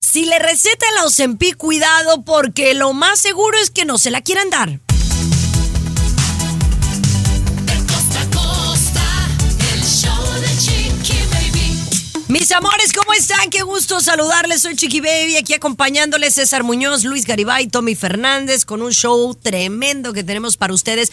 Si le receta la Ozempi, cuidado porque lo más seguro es que no se la quieran dar. Mis amores, ¿cómo están? Qué gusto saludarles. Soy Chiqui Baby, aquí acompañándoles César Muñoz, Luis Garibay, Tommy Fernández, con un show tremendo que tenemos para ustedes.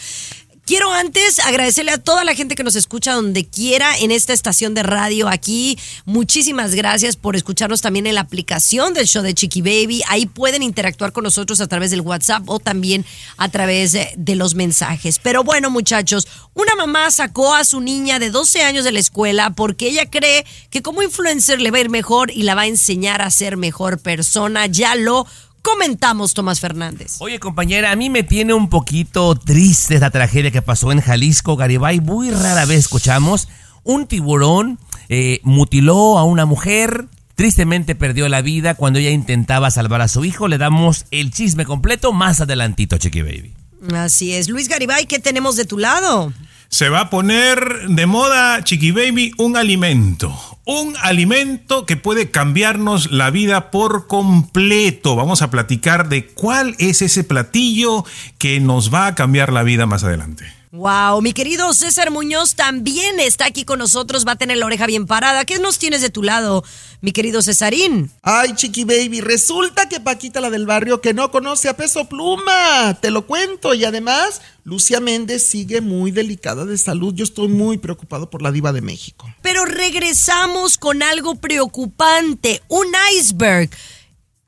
Quiero antes agradecerle a toda la gente que nos escucha donde quiera en esta estación de radio aquí. Muchísimas gracias por escucharnos también en la aplicación del show de Chiqui Baby. Ahí pueden interactuar con nosotros a través del WhatsApp o también a través de, los mensajes. Pero bueno, muchachos, una mamá sacó a su niña de 12 años de la escuela porque ella cree que como influencer le va a ir mejor y la va a enseñar a ser mejor persona. Ya lo comentamos, Tomás Fernández. Oye, compañera, a mí me tiene un poquito triste esta tragedia que pasó en Jalisco, Garibay. Muy rara vez escuchamos un tiburón eh, mutiló a una mujer. Tristemente perdió la vida cuando ella intentaba salvar a su hijo. Le damos el chisme completo más adelantito, Chiqui Baby. Así es. Luis Garibay, ¿qué tenemos de tu lado? Se va a poner de moda, Chiqui Baby, un alimento. Un alimento que puede cambiarnos la vida por completo. Vamos a platicar de cuál es ese platillo que nos va a cambiar la vida más adelante. Wow, mi querido César Muñoz también está aquí con nosotros, va a tener la oreja bien parada. ¿Qué nos tienes de tu lado, mi querido Cesarín? Ay, chiqui baby, resulta que Paquita la del barrio que no conoce a Peso Pluma, te lo cuento. Y además, Lucia Méndez sigue muy delicada de salud. Yo estoy muy preocupado por la diva de México. Pero regresamos con algo preocupante, un iceberg.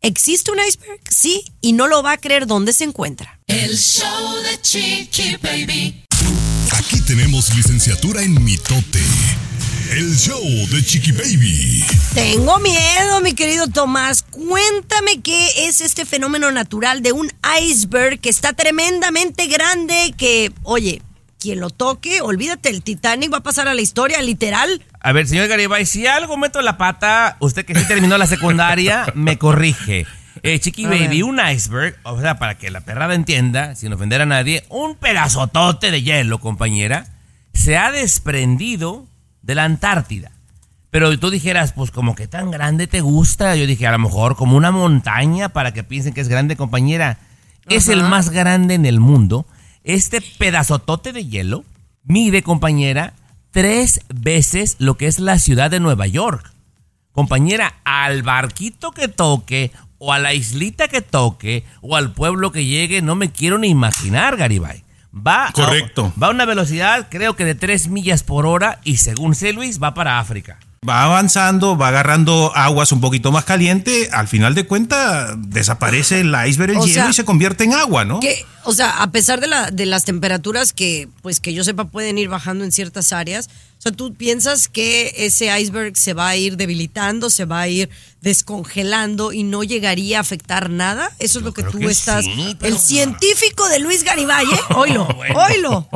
¿Existe un iceberg? Sí, y no lo va a creer dónde se encuentra. El show de Chiqui Baby. Aquí tenemos licenciatura en mitote. El show de Chiqui Baby. Tengo miedo, mi querido Tomás. Cuéntame qué es este fenómeno natural de un iceberg que está tremendamente grande, que, oye, quien lo toque, olvídate, el Titanic va a pasar a la historia, literal. A ver, señor Garibay, si algo meto la pata, usted que sí terminó la secundaria, me corrige. Eh, Chiqui A Baby, ver. un iceberg, o sea, para que la perrada entienda, sin ofender a nadie, un pedazotote de hielo, compañera, se ha desprendido de la Antártida. Pero tú dijeras, pues como que tan grande te gusta. Yo dije, a lo mejor como una montaña para que piensen que es grande, compañera. Es el más grande en el mundo. Este pedazotote de hielo mide, compañera, tres veces lo que es la ciudad de Nueva York. Compañera, al barquito que toque, o a la islita que toque, o al pueblo que llegue, no me quiero ni imaginar, Garibay. Va Correcto. A, va a una velocidad, creo que de 3 millas por hora, y según sé Luis, va para África. Va avanzando, va agarrando aguas un poquito más caliente. Al final de cuentas, desaparece el iceberg, el O hielo sea, y se convierte en agua, ¿no? Que, o sea, a pesar de, la, de las temperaturas que, pues que yo sepa, pueden ir bajando en ciertas áreas, sea, tú piensas que ese iceberg se va a ir debilitando, se va a ir descongelando y no llegaría a afectar nada. Eso es lo que tú que estás. sí, pero- el científico de Luis Garibay, ¿eh? Oilo, oilo.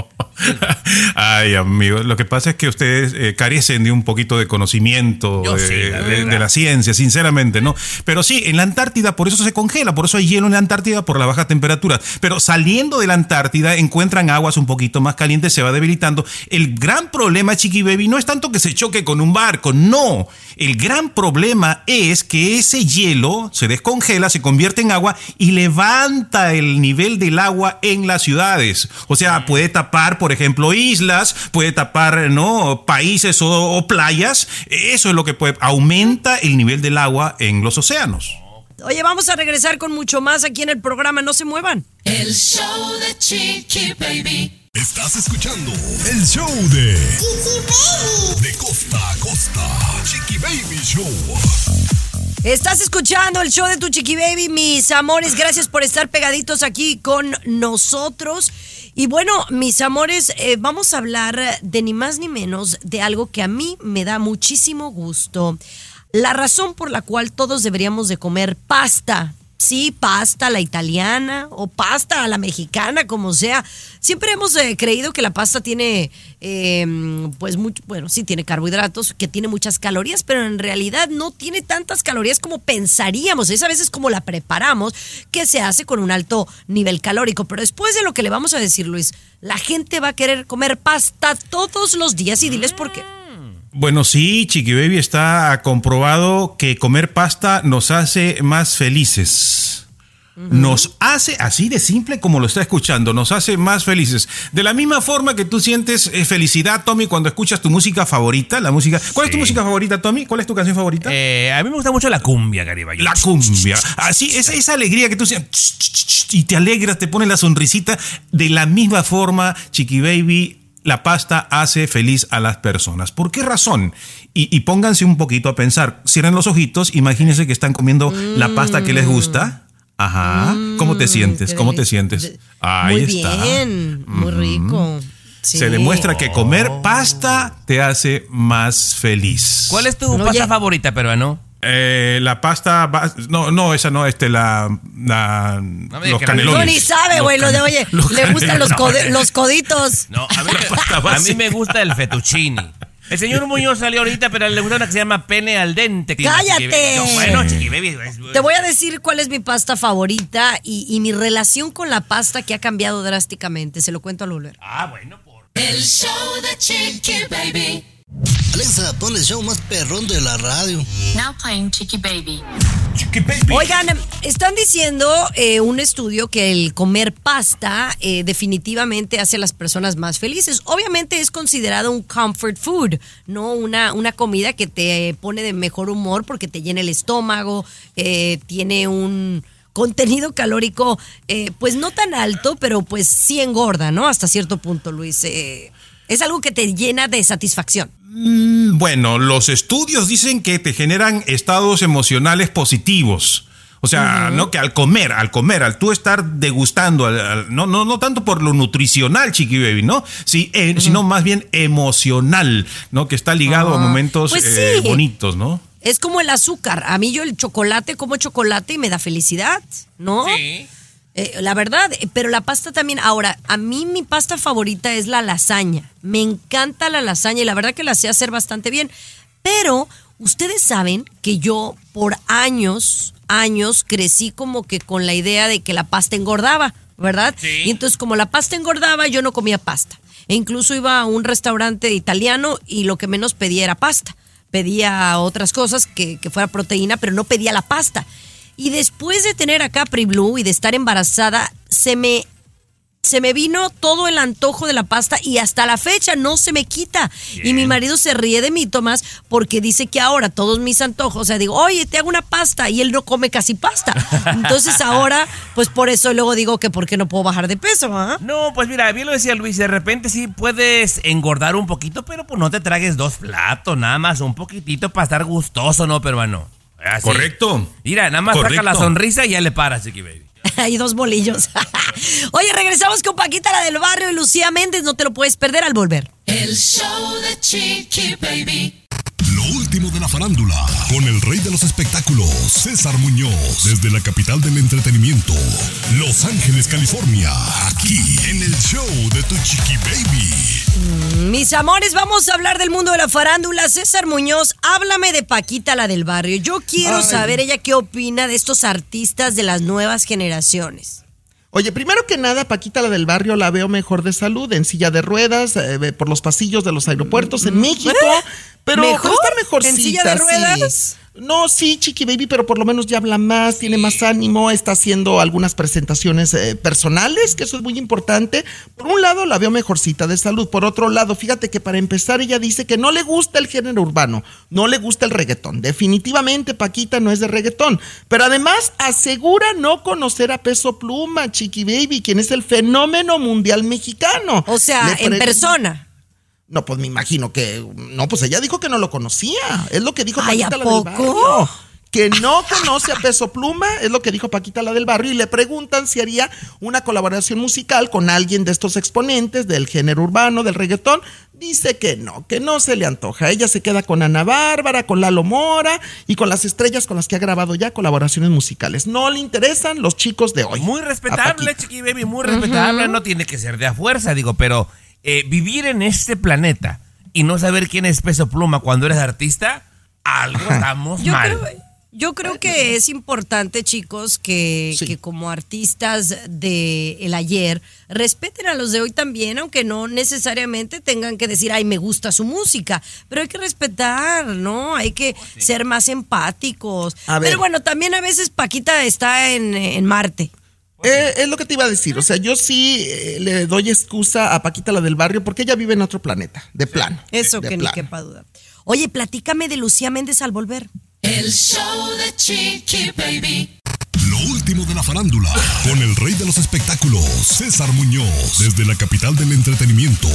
Ay, amigo, lo que pasa es que ustedes eh, carecen de un poquito de conocimiento de, sí, la de- la ciencia, sinceramente, ¿no? Pero sí, en la Antártida, por eso se congela, por eso hay hielo en la Antártida por la baja temperatura. Pero saliendo de la Antártida, encuentran aguas un poquito más calientes, se va debilitando. El gran problema, Chiqui Baby, no es tanto que se choque con un barco, no. El gran problema es que ese hielo se descongela, se convierte en agua y levanta el nivel del agua en las ciudades. O sea, puede tapar, por ejemplo, islas, puede tapar, ¿no? Países o, o playas. Eso es lo que puede, aumenta el nivel del agua en los océanos. Oye, vamos a regresar con mucho más aquí en el programa. No se muevan. El show de Chiqui Baby. Estás escuchando el show de De costa a costa. Chiqui Baby Show. Estás escuchando el show de tu Chiqui Baby, mis amores. Gracias por estar pegaditos aquí con nosotros. Y bueno, mis amores, eh, vamos a hablar de ni más ni menos de algo que a mí me da muchísimo gusto. La razón por la cual todos deberíamos de comer pasta sí, pasta a la italiana o pasta a la mexicana, como sea. Siempre hemos eh, creído que la pasta tiene, eh, pues, mucho, bueno, sí tiene carbohidratos, que tiene muchas calorías, pero en realidad no tiene tantas calorías como pensaríamos. Es a veces como la preparamos, que se hace con un alto nivel calórico. Pero después de lo que le vamos a decir, Luis, la gente va a querer comer pasta todos los días y diles por qué. Bueno, sí, Chiqui Baby está comprobado que comer pasta nos hace más felices. Nos hace, así de simple como lo está escuchando, nos hace más felices. De la misma forma que tú sientes eh, felicidad, Tommy, cuando escuchas tu música favorita, la música. ¿Cuál es tu música favorita, Tommy? ¿Cuál es tu canción favorita? Eh, a mí me gusta mucho la cumbia, Garibay. La cumbia. Así, esa, esa alegría que tú sientes y te alegras, te pone la sonrisita. De la misma forma, Chiqui Baby, la pasta hace feliz a las personas. ¿Por qué razón? Y, y pónganse un poquito a pensar. Cierren los ojitos, imagínense que están comiendo la pasta que les gusta. Ajá. ¿Cómo te sientes? ¿Cómo te sientes? Ahí Muy está. bien, muy rico. Sí. Se demuestra que comer pasta te hace más feliz. ¿Cuál es tu No, pasta ya- favorita, peruano? Eh, la pasta, va- no, no, esa no, este, la, la- me los canelones. No, ni sabe, güey. Lo de, oye, los le gustan los, los coditos. No, a mí, a mí me gusta el fettuccini. El señor Muñoz salió ahorita, pero le gusta una que se llama pene al dente. ¡Cállate! Chiqui Baby. No, bueno, Chiqui Baby. es- Te voy a decir cuál es mi pasta favorita y, y mi relación con la pasta que ha cambiado drásticamente. Se lo cuento al volver. Ah, bueno, por... El show de Chiqui Baby. Alexa, pon el show más perrón de la radio. Now playing Chiqui Baby. Oigan, están diciendo eh, un estudio que el comer pasta eh, definitivamente hace a las personas más felices. Obviamente es considerado un comfort food, no una, una comida que te pone de mejor humor porque te llena el estómago, eh, tiene un contenido calórico eh, pues no tan alto, pero pues sí engorda, ¿no? Hasta cierto punto, Luis. Eh, es algo que te llena de satisfacción. Mm, Bueno, los estudios dicen que te generan estados emocionales positivos. O sea, no que al comer, al comer, al tú estar degustando, al- al- no, no, no tanto por lo nutricional, Chiqui Baby, ¿no? Sí, eh, sino más bien emocional, ¿no? Que está ligado a momentos Pues eh, sí. bonitos, ¿no? Es como el azúcar. A mí yo el chocolate como chocolate y me da felicidad, ¿no? Sí. Eh, la verdad, eh, pero la pasta también. Ahora, a mí mi pasta favorita es la lasaña. Me encanta la lasaña y la verdad que la sé hacer bastante bien. Pero ustedes saben que yo por años, años crecí como que con la idea de que la pasta engordaba, ¿verdad? Sí. Y entonces como la pasta engordaba, yo no comía pasta. E incluso iba a un restaurante italiano y lo que menos pedía era pasta. Pedía otras cosas que, que fuera proteína, pero no pedía la pasta. Y después de tener a Capri Blue y de estar embarazada, se me, se me vino todo el antojo de la pasta y hasta la fecha no se me quita. Y mi marido se ríe de mí, Tomás, porque dice que ahora todos mis antojos, o sea, digo, oye, te hago una pasta y él no come casi pasta. Entonces ahora, pues por eso luego digo que por qué no puedo bajar de peso, ¿ah? No, pues mira, bien lo decía Luis, de repente sí puedes engordar un poquito, pero pues no te tragues dos platos, nada más un poquitito para estar gustoso, ¿no, peruano? Así. Correcto. Mira, nada más saca Correcto. la sonrisa y ya le paras, Chiqui Baby. Hay dos bolillos. Oye, regresamos con Paquita, la del barrio, y Lucía Méndez. No te lo puedes perder al volver. El show de Chiqui Baby. Lo último de la farándula, con el rey de los espectáculos, César Muñoz, desde la capital del entretenimiento, Los Ángeles, California, aquí en el show de Tu Chiqui Baby. Mis amores, vamos a hablar del mundo de la farándula. César Muñoz, háblame de Paquita, la del barrio. Yo quiero Ay. saber ella qué opina de estos artistas de las nuevas generaciones. Oye, primero que nada, Paquita, la del barrio, la veo mejor de salud, en silla de ruedas, eh, por los pasillos de los aeropuertos en México. Pero ¿Mejor? está mejorcita. ¿En silla de sí. No, sí, Chiqui Baby, pero por lo menos ya habla más, tiene más ánimo, está haciendo algunas presentaciones eh, personales, que eso es muy importante. Por un lado, la veo mejorcita de salud. Por otro lado, fíjate que para empezar, ella dice que no le gusta el género urbano, no le gusta el reggaetón. Definitivamente, Paquita no es de reggaetón. Pero además, asegura no conocer a Peso Pluma, Chiqui Baby, quien es el fenómeno mundial mexicano. O sea, en persona. No, pues me imagino que. No, pues ella dijo que no lo conocía. Es lo que dijo Ay, Paquita ¿a la del poco? barrio. Que no conoce a Peso Pluma, es lo que dijo Paquita la del barrio. Y le preguntan si haría una colaboración musical con alguien de estos exponentes del género urbano, del reggaetón. dice que no, que no se le antoja. Ella se queda con Ana Bárbara, con Lalo Mora y con las estrellas con las que ha grabado ya colaboraciones musicales. No le interesan los chicos de hoy. Muy respetable. Chiqui Baby, muy respetable. No tiene que ser de a fuerza, digo, pero eh, vivir en este planeta y no saber quién es Peso Pluma cuando eres artista, algo estamos Yo mal. creo, yo creo que es importante, chicos, que, Sí. que como artistas de el ayer respeten a los de hoy también, aunque no necesariamente tengan que decir, ay, me gusta su música, pero hay que respetar, ¿no? Hay que ser más empáticos. A ver. Pero bueno, también a veces Paquita está en, en Marte. Eh, es lo que te iba a decir. O sea, yo sí eh, le doy excusa a Paquita, la del barrio, porque ella vive en otro planeta, de plano. Eso de que ni quepa duda. Oye, platícame de Lucía Méndez al volver. El show de Chiqui Baby. Lo último de la farándula, con el rey de los espectáculos, César Muñoz, desde la capital del entretenimiento,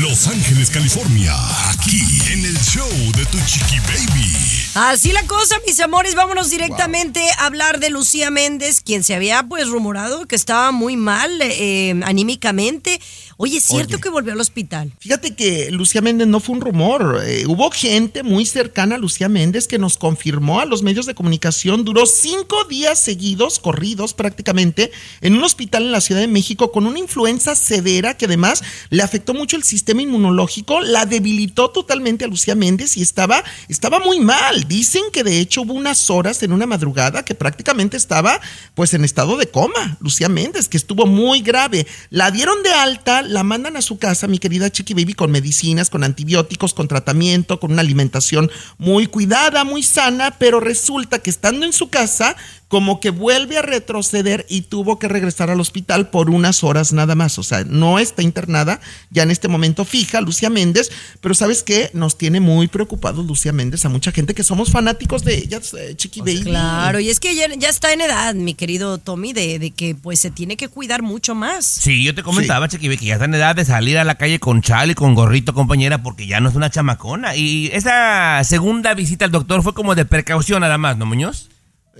Los Ángeles, California, aquí en el show de Tu Chiqui Baby. Así la cosa, mis amores, vámonos directamente a hablar de Lucía Méndez, quien se había pues rumorado que estaba muy mal eh, anímicamente. Oye, ¿es cierto Oye. que volvió al hospital? Fíjate que Lucía Méndez no fue un rumor. eh, hubo gente muy cercana a Lucía Méndez que nos confirmó a los medios de comunicación. Duró cinco días seguidos, corridos prácticamente, en un hospital en la Ciudad de México con una influenza severa que además le afectó mucho el sistema inmunológico, la debilitó totalmente a Lucía Méndez y estaba, estaba muy mal. Dicen que de hecho hubo unas horas en una madrugada que prácticamente estaba pues en estado de coma. Lucía Méndez, que estuvo muy grave. La dieron de alta, la mandan a su casa, mi querida Chiqui Baby, con medicinas, con antibióticos, con tratamiento, con una alimentación muy cuidada, muy sana, pero resulta que estando en su casa, como que vuelve a retroceder y tuvo que regresar al hospital por unas horas nada más. O sea, no está internada ya en este momento fija, Lucía Méndez, pero ¿sabes qué? Nos tiene muy preocupados Lucía Méndez a mucha gente que somos fanáticos de ella, eh, Chiqui Baby. Claro, y es que ya, ya está en edad, mi querido Tommy, de, de que pues se tiene que cuidar mucho más. Sí, yo te comentaba, Chiqui Baby, que ya está en edad de salir a la calle con chal y con gorrito, compañera, porque ya no es una chamacona. Y esa segunda visita al doctor fue como de precaución nada más, ¿no, Muñoz?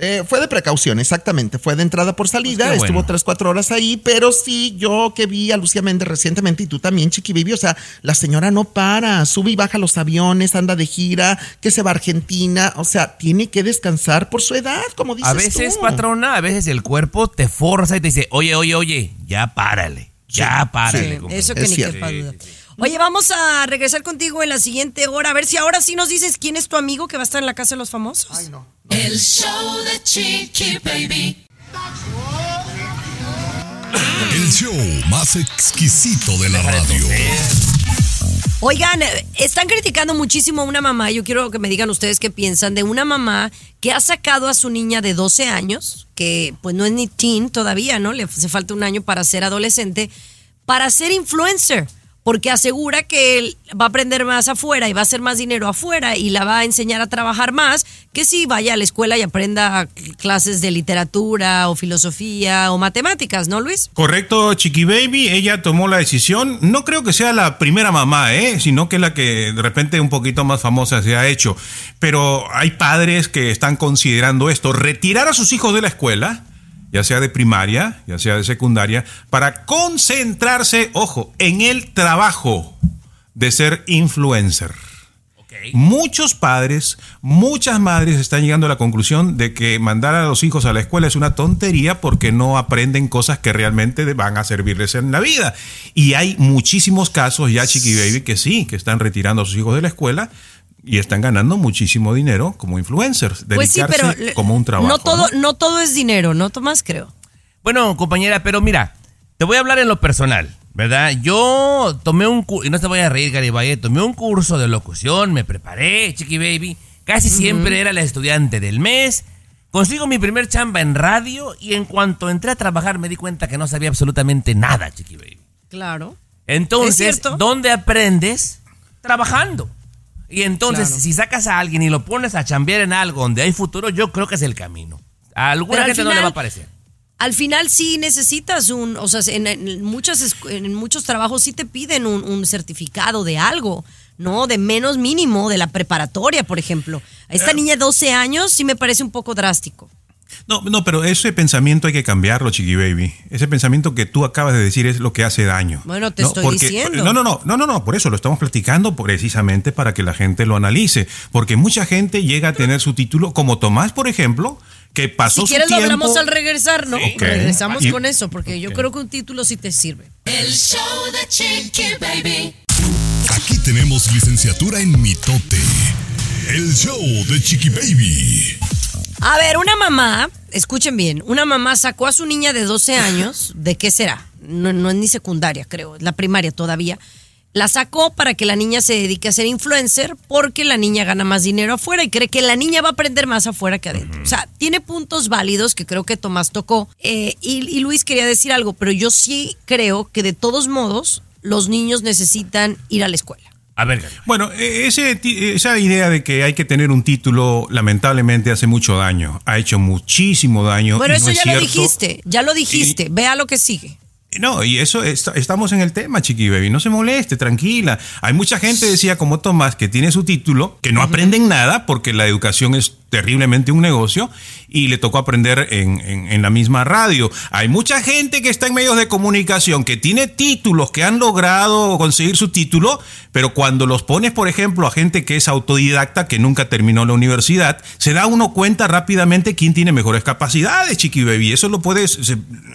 Eh, fue de precaución, exactamente. Fue de entrada por salida. Pues bueno. Estuvo tres, cuatro horas ahí. Pero sí, yo que vi a Lucía Méndez recientemente y tú también, Chiqui Baby. O sea, la señora no para. Sube y baja los aviones, anda de gira, que se va a Argentina. O sea, tiene que descansar por su edad, como dices A veces, tú. patrona, a veces el cuerpo te forza y te dice, oye, oye, oye, ya párale, ya párale. Sí, eso que Es ni cierto. Oye, vamos a regresar contigo en la siguiente hora. A ver si ahora sí nos dices quién es tu amigo que va a estar en la casa de los famosos. Ay, no. El show de Chiqui Baby. El show más exquisito de la radio. Oigan, están criticando muchísimo a una mamá. Yo quiero que me digan ustedes qué piensan de una mamá que ha sacado a su niña de 12 años, que pues no es ni teen todavía, ¿no? Le hace falta un año para ser adolescente, para ser influencer. Porque asegura que él va a aprender más afuera y va a hacer más dinero afuera y la va a enseñar a trabajar más que si vaya a la escuela y aprenda clases de literatura o filosofía o matemáticas, ¿no, Luis? Correcto, Chiqui Baby, ella tomó la decisión. No creo que sea la primera mamá, ¿eh? sino que la que de repente un poquito más famosa se ha hecho. Pero hay padres que están considerando esto, retirar a sus hijos de la escuela, ya sea de primaria, ya sea de secundaria, para concentrarse, ojo, en el trabajo de ser influencer. Muchos padres, muchas madres están llegando a la conclusión de que mandar a los hijos a la escuela es una tontería porque no aprenden cosas que realmente van a servirles en la vida. Y hay muchísimos casos ya, Chiqui Baby, que sí, que están retirando a sus hijos de la escuela y están ganando muchísimo dinero como influencers. Pues sí, dedicarse pero como un trabajo. no todo, ¿no? no todo es dinero, ¿no, Tomás? Creo. Bueno, compañera, pero mira, te voy a hablar en lo personal, ¿verdad? Yo tomé un curso, y no te voy a reír, Garibay, tomé un curso de locución, me preparé, Chiqui Baby, casi siempre era la estudiante del mes, consigo mi primer chamba en radio y en cuanto entré a trabajar me di cuenta que no sabía absolutamente nada, Chiqui Baby. Claro. Entonces. ¿dónde aprendes? Trabajando. Y entonces, Claro. si sacas a alguien y lo pones a chambear en algo donde hay futuro, yo creo que es el camino. A alguna gente no le va a parecer. Al final sí necesitas un, o sea, en, en muchas, en muchos trabajos sí te piden un, un certificado de algo, ¿no? De menos mínimo, de la preparatoria, por ejemplo. A Eh. esta niña de 12 años sí me parece un poco drástico. No, no, pero ese pensamiento hay que cambiarlo, Chiqui Baby. Ese pensamiento que tú acabas de decir es lo que hace daño. Bueno, te No, estoy porque- diciendo. No, no, no, no, no, no, por eso lo estamos platicando precisamente para que la gente lo analice. Porque mucha gente llega a tener su título, como Tomás, por ejemplo, que pasó Si su quieres lo hablamos al regresar, ¿no? Regresamos Y- con eso, porque yo creo que un título sí te sirve. El show de Chiqui Baby. Aquí tenemos licenciatura en mitote. El show de Chiqui Baby. A ver, una mamá, escuchen bien, una mamá sacó a su niña de 12 años, ¿de qué será? No, no es ni secundaria, creo, es la primaria todavía. La sacó para que la niña se dedique a ser influencer porque la niña gana más dinero afuera y cree que la niña va a aprender más afuera que adentro. O sea, tiene puntos válidos que creo que Tomás tocó. Eh, y, y Luis quería decir algo, pero yo sí creo que de todos modos los niños necesitan ir a la escuela. A ver. Bueno, eh, ese ti- esa idea de que hay que tener un título, lamentablemente, hace mucho daño. Ha hecho muchísimo daño. Bueno, y eso no es ya lo dijiste, ya lo dijiste, vea lo que sigue. No, y eso est- estamos en el tema, Chiqui Baby. No se moleste, tranquila. Hay mucha gente, decía como Tomás, que tiene su título, que no aprenden nada porque la educación es terriblemente un negocio y le tocó aprender en, en- la misma radio. Hay mucha gente que está en medios de comunicación que tiene títulos, que han logrado conseguir su título, pero cuando los pones, por ejemplo, a gente que es autodidacta, que nunca terminó la universidad, se da uno cuenta rápidamente quién tiene mejores capacidades, Chiqui Baby. Eso lo puedes,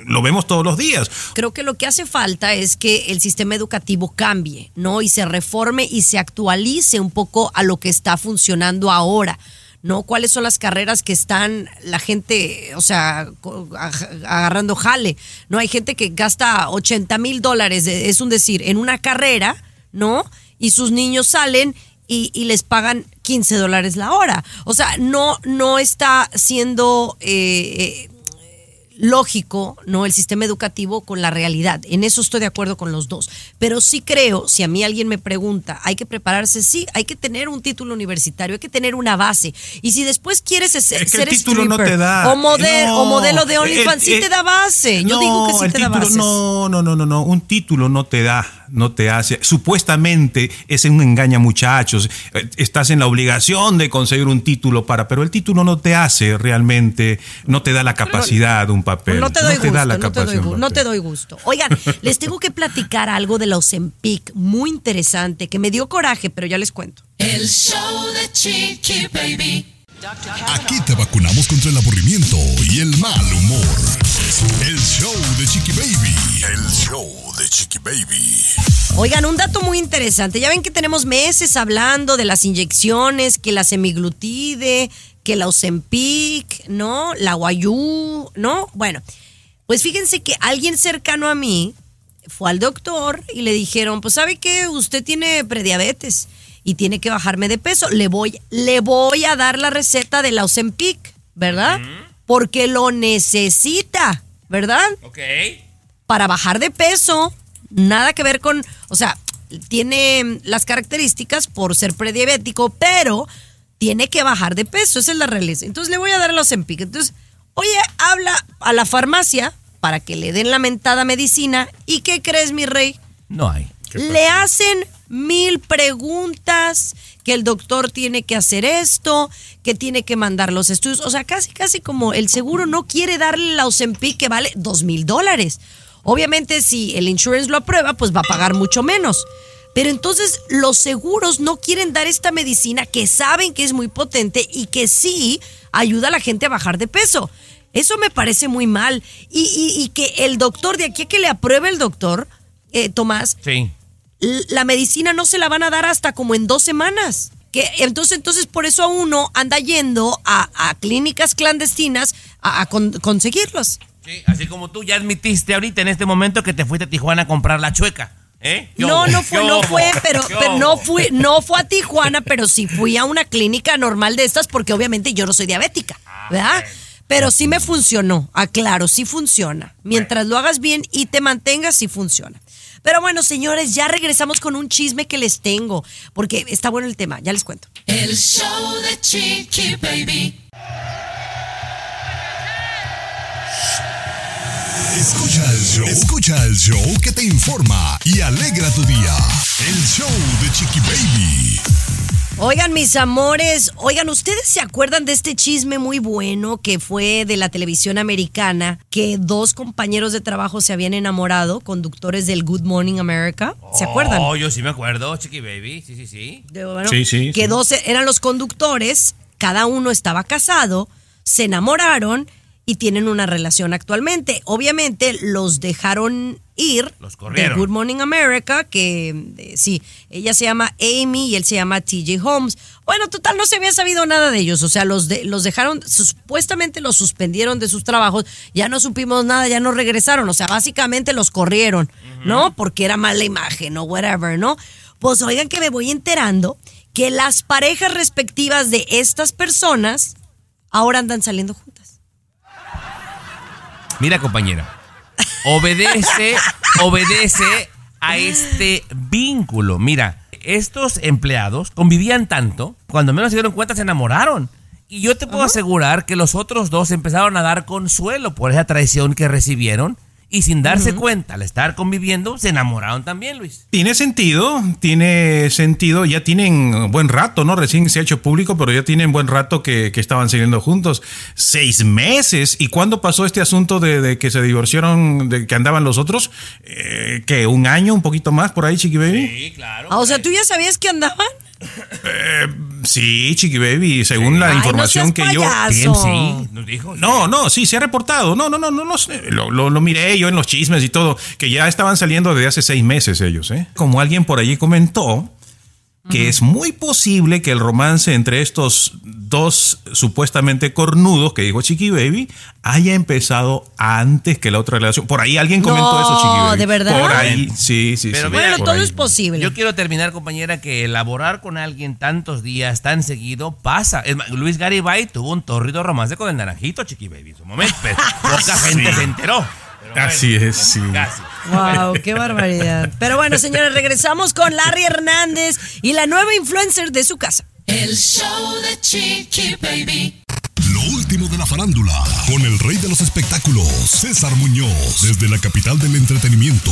lo vemos todos los días. Creo que lo que hace falta es que el sistema educativo cambie, ¿no? Y se reforme y se actualice un poco a lo que está funcionando ahora. ¿No? ¿Cuáles son las carreras que están la gente, o sea, agarrando jale? ¿No? Hay gente que gasta 80 mil dólares, es un decir, en una carrera, ¿no? Y sus niños salen y, y les pagan 15 dólares la hora. O sea, no, no está siendo eh, eh, lógico, ¿no? El sistema educativo con la realidad. En eso estoy de acuerdo con los dos. Pero sí creo, si a mí alguien me pregunta, hay que prepararse, sí, hay que tener un título universitario, hay que tener una base. Y si después quieres ser, Es que ser el título no te da. O, mode- No, o modelo de OnlyFans, el- sí te da base. Yo no, digo que sí el te da base. No, no, no, no, no. Un título no te da, no te hace. Supuestamente es un engaña muchachos. Estás en la obligación de conseguir un título para, pero el título no te hace realmente, no te da la capacidad de un papel. No te doy te da gusto, la no te doy, capacidad de un gu- no papel. te doy gusto. Oigan, les tengo que platicar algo de la Ozempic muy interesante que me dio coraje, pero ya les cuento. El show de Chiqui Baby. Aquí te vacunamos contra el aburrimiento y el mal humor. El show de Chiqui Baby. El show de Chiqui Baby. Oigan, un dato muy interesante. Ya ven que tenemos meses hablando de las inyecciones, que la semiglutide, que la Ozempic, ¿no? La Guayú, ¿no? Bueno, pues fíjense que alguien cercano a mí fue al doctor y le dijeron, pues sabe que usted tiene prediabetes y tiene que bajarme de peso. Le voy, le voy a dar la receta de la Ozempic, ¿verdad? Porque lo necesita, ¿verdad? Ok. para bajar de peso, nada que ver con, o sea, tiene las características por ser prediabético, pero tiene que bajar de peso, esa es la realidad. Entonces le voy a dar los Ozempic. Entonces, oye, habla a la farmacia para que le den la mentada medicina y ¿qué crees, mi rey? No hay. Le hacen mil preguntas, que el doctor tiene que hacer esto, que tiene que mandar los estudios. O sea, casi, casi como el seguro no quiere darle la Ozempic que vale dos mil dólares. Obviamente, si el insurance lo aprueba, pues va a pagar mucho menos. Pero entonces los seguros no quieren dar esta medicina que saben que es muy potente y que sí ayuda a la gente a bajar de peso. Eso me parece muy mal. Y, y- que el doctor, de aquí a que le apruebe el doctor, eh, Tomás, Sí. La medicina no se la van a dar hasta como en dos semanas. Que entonces, entonces por eso a uno anda yendo a, a clínicas clandestinas a, a con- conseguirlos. Sí, así como tú ya admitiste ahorita en este momento que te fuiste a Tijuana a comprar la chueca. ¿Eh? ¿Qué No, no fue, ¿Qué no fue, pero, ¿Qué pero no fui, no fue a Tijuana, pero sí fui a una clínica normal de estas porque obviamente yo no soy diabética, ¿verdad? Pero sí me funcionó, aclaro, sí funciona. Mientras lo hagas bien y te mantengas, sí funciona. Pero bueno, señores, ya regresamos con un chisme que les tengo, porque está bueno el tema, ya les cuento. El show de Chiqui Baby. Escucha el show. Escucha el show que te informa y alegra tu día. El show de Chiqui Baby. Oigan, mis amores, oigan, ¿ustedes se acuerdan de este chisme muy bueno que fue de la televisión americana? Que dos compañeros de trabajo se habían enamorado, conductores del Good Morning America. ¿Se acuerdan? Oh, yo sí me acuerdo, Chiqui Baby. Sí, sí, sí. De- bueno, Sí, sí, Que sí. dos eran los conductores, cada uno estaba casado, se enamoraron y tienen una relación actualmente. Obviamente los dejaron ir Los de corrieron. Good Morning America, que eh, sí, ella se llama Amy y él se llama TJ Holmes. Bueno, total, no se había sabido nada de ellos, o sea, los, de- los dejaron, supuestamente los suspendieron de sus trabajos, ya no supimos nada, ya no regresaron, o sea, básicamente los corrieron, ¿no? Porque era mala imagen o whatever, ¿no? Pues oigan que me voy enterando que las parejas respectivas de estas personas ahora andan saliendo juntas. Mira, compañera. Obedece, obedece a este vínculo. Mira, estos empleados convivían tanto, cuando menos se dieron cuenta se enamoraron. Y yo te puedo asegurar que los otros dos empezaron a dar consuelo por esa traición que recibieron. Y sin darse cuenta, al estar conviviendo, se enamoraron también, Luis. Tiene sentido, tiene sentido. Ya tienen buen rato, ¿no? Recién se ha hecho público, pero ya tienen buen rato que, que estaban saliendo juntos. Seis meses. ¿Y cuándo pasó este asunto de, de que se divorciaron, de que andaban los otros? Eh, ¿Qué? ¿Un año, un poquito más por ahí, Chiqui Baby? Sí, claro. Ah, o sea, ¿tú ya sabías que andaban? Sí, Chiqui Baby. Según la Ay, no información seas que yo. payaso. sí, nos dijo. No, no, sí, se ha reportado. No, no, no, no, no sé. Lo, lo- lo miré yo en los chismes y todo, que ya estaban saliendo desde hace seis meses ellos, ¿eh? Como alguien por allí comentó, que es muy posible que el romance entre estos dos supuestamente cornudos que dijo Chiqui Baby haya empezado antes que la otra relación. Por ahí alguien comentó No, eso, Chiqui Baby. ¿de verdad? Por ahí, sí, sí, Pero sí. mira, Bueno, todo ahí. es posible. Yo quiero terminar, compañera, que elaborar con alguien tantos días, tan seguido, pasa. Es más, Luis Garibay tuvo un torrido romance con el naranjito, Chiqui Baby, en su momento. Pero poca gente Sí. se enteró. Bueno, Así es, sí. Casi. Wow, qué barbaridad. Pero bueno, señores, regresamos con Larry Hernández y la nueva influencer de su casa. El show de Chiqui Baby. Lo último de la farándula, con el rey de los espectáculos, César Muñoz, desde la capital del entretenimiento,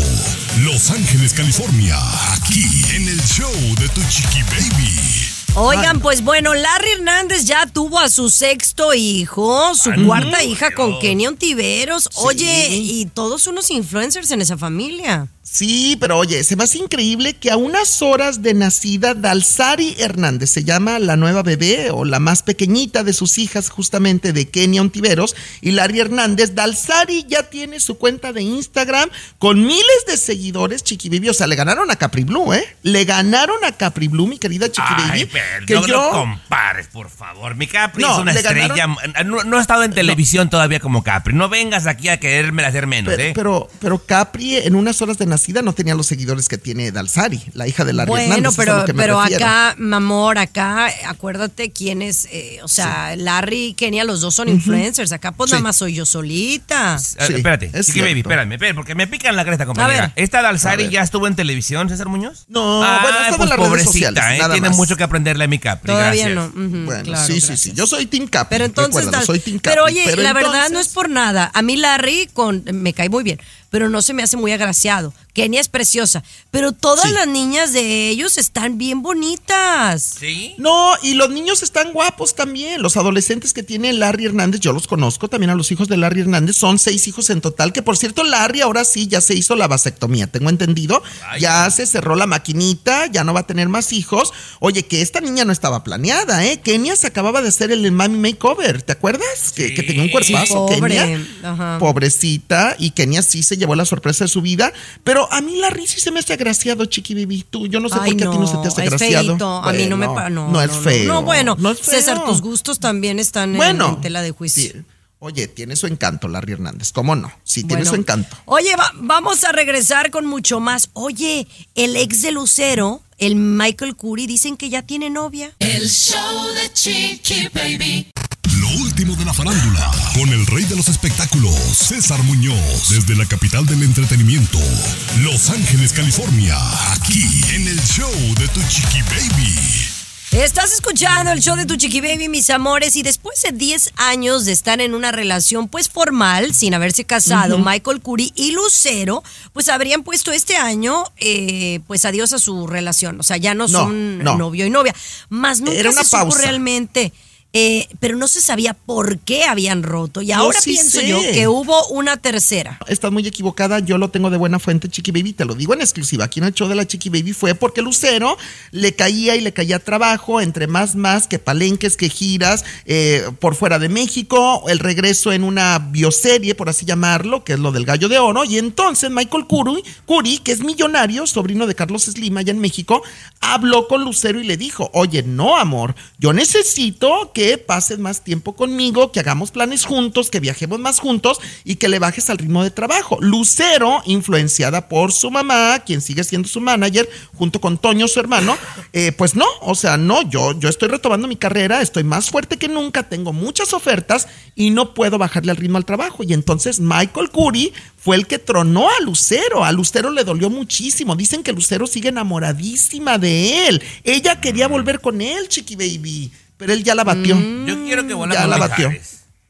Los Ángeles, California, aquí en el show de Tu Chiqui Baby. Oigan, pues bueno, Larry Hernández ya tuvo a su sexto hijo, su cuarta hija con Kenny Ontiveros. Oye, y todos unos influencers en esa familia. Sí, pero oye, se me hace increíble que a unas horas de nacida Dalsari Hernández, se llama la nueva bebé o la más pequeñita de sus hijas justamente de Kenia Ontiveros y Larry Hernández, Dalsari ya tiene su cuenta de Instagram con miles de seguidores, Chiqui Baby, o sea, le ganaron a Capri Blue, ¿eh? Le ganaron a Capri Blue, mi querida Chiqui Ay, Baby, que no yo... lo compares, por favor. Mi Capri No, es una estrella. No, no ha estado en televisión todavía como Capri. No vengas aquí a quererme hacer menos, Pero, ¿eh? pero, pero Capri en unas horas de nacida no tenía los seguidores que tiene Dalsari, la hija de Larry Bueno, Hernández. pero, pero acá, mamor, acá, acuérdate quién es, eh, o sea, Larry y Kenia, los dos son influencers. Acá pues Sí. nada más soy yo solita. Ah, Sí, espérate, es Chiqui Baby, cierto. espérame, espérame, porque me pican la cresta, A compañera. ver. ¿Esta Dalsari ya estuvo en televisión, César Muñoz? No, bueno, estado en pues las redes pobrecita, sociales, ¿eh? nada Tiene más. mucho que aprenderle a mi Capri. Todavía gracias. no. Ujú, Bueno, claro, sí, sí, gracias. sí. Yo soy Team Capri. Pero entonces, soy Team Capri. pero oye, la verdad entonces- no es por nada. A mí Larry con, me cae muy bien, pero no se me hace muy agraciado. Kenia es preciosa, pero todas Sí. las niñas de ellos están bien bonitas. ¿Sí? No, y los niños están guapos también. Los adolescentes que tiene Larry Hernández, yo los conozco también a los hijos de Larry Hernández. Son seis hijos en total. Que por cierto, Larry ahora sí ya se hizo la vasectomía. Tengo entendido. Ya se cerró la maquinita, ya no va a tener más hijos. Oye, que esta niña no estaba planeada, ¿eh? Kenia se acababa de hacer el Mami Makeover. ¿Te acuerdas? Que, que tenía un cuerpazo, Sí, pobre. Kenia. Ajá. Pobrecita. Y Kenia sí se llevó la sorpresa de su vida. Pero a mí Larry sí se me hace agraciado, Chiqui Baby. Tú, yo no sé Ay, por qué a ti no se te hace es agraciado. feíto. A mí no me Bueno, pa- no, no es feo. No, bueno, No es feo. César, tus gustos también están en- Bueno, en, tela de juicio. Oye, tiene su encanto, Larry Hernández. ¿Cómo no? Sí, tiene Bueno. su encanto. Oye, va- vamos a regresar con mucho más. Oye, el ex de Lucero, el Michael Curry, dicen que ya tiene novia. El show de Chiqui Baby. Lo último de la farándula, con el rey de los espectáculos, César Muñoz, desde la capital del entretenimiento, Los Ángeles, California, aquí en el show de Tu Chiqui Baby. Estás escuchando el show de tu chiqui baby, mis amores, y después de 10 años de estar en una relación pues formal, sin haberse casado, Michael Curry y Lucero, pues habrían puesto este año eh, pues adiós a su relación. O sea, ya no, No, son no. novio y novia. Más nunca Era una se supo pausa. realmente. Eh, pero no se sabía por qué habían roto. Y ahora sí pienso sé. yo que hubo una tercera. Estás muy equivocada, yo lo tengo de buena fuente, Chiqui Baby, te lo digo en exclusiva. Aquí en el show de la Chiqui Baby fue porque Lucero le caía y le caía trabajo, entre más, más, que palenques, que giras eh, por fuera de México, el regreso en una bioserie, por así llamarlo, que es lo del gallo de oro. Y entonces Michael Curry, Curry, que es millonario, sobrino de Carlos Slim allá en México, habló con Lucero y le dijo, oye, no, amor, yo necesito que pases más tiempo conmigo, que hagamos planes juntos, que viajemos más juntos y que le bajes al ritmo de trabajo. Lucero, influenciada por su mamá, quien sigue siendo su manager, junto con Toño, su hermano, eh, pues no, o sea, no, yo, yo estoy retomando mi carrera, estoy más fuerte que nunca, tengo muchas ofertas y no puedo bajarle al ritmo al trabajo. Y entonces Michael Curry fue el que tronó a Lucero. A Lucero le dolió muchísimo. Dicen que Lucero sigue enamoradísima de él. Ella quería volver con él, Chiqui Baby. Pero él ya la batió. Yo quiero que vuelva Ya la batió.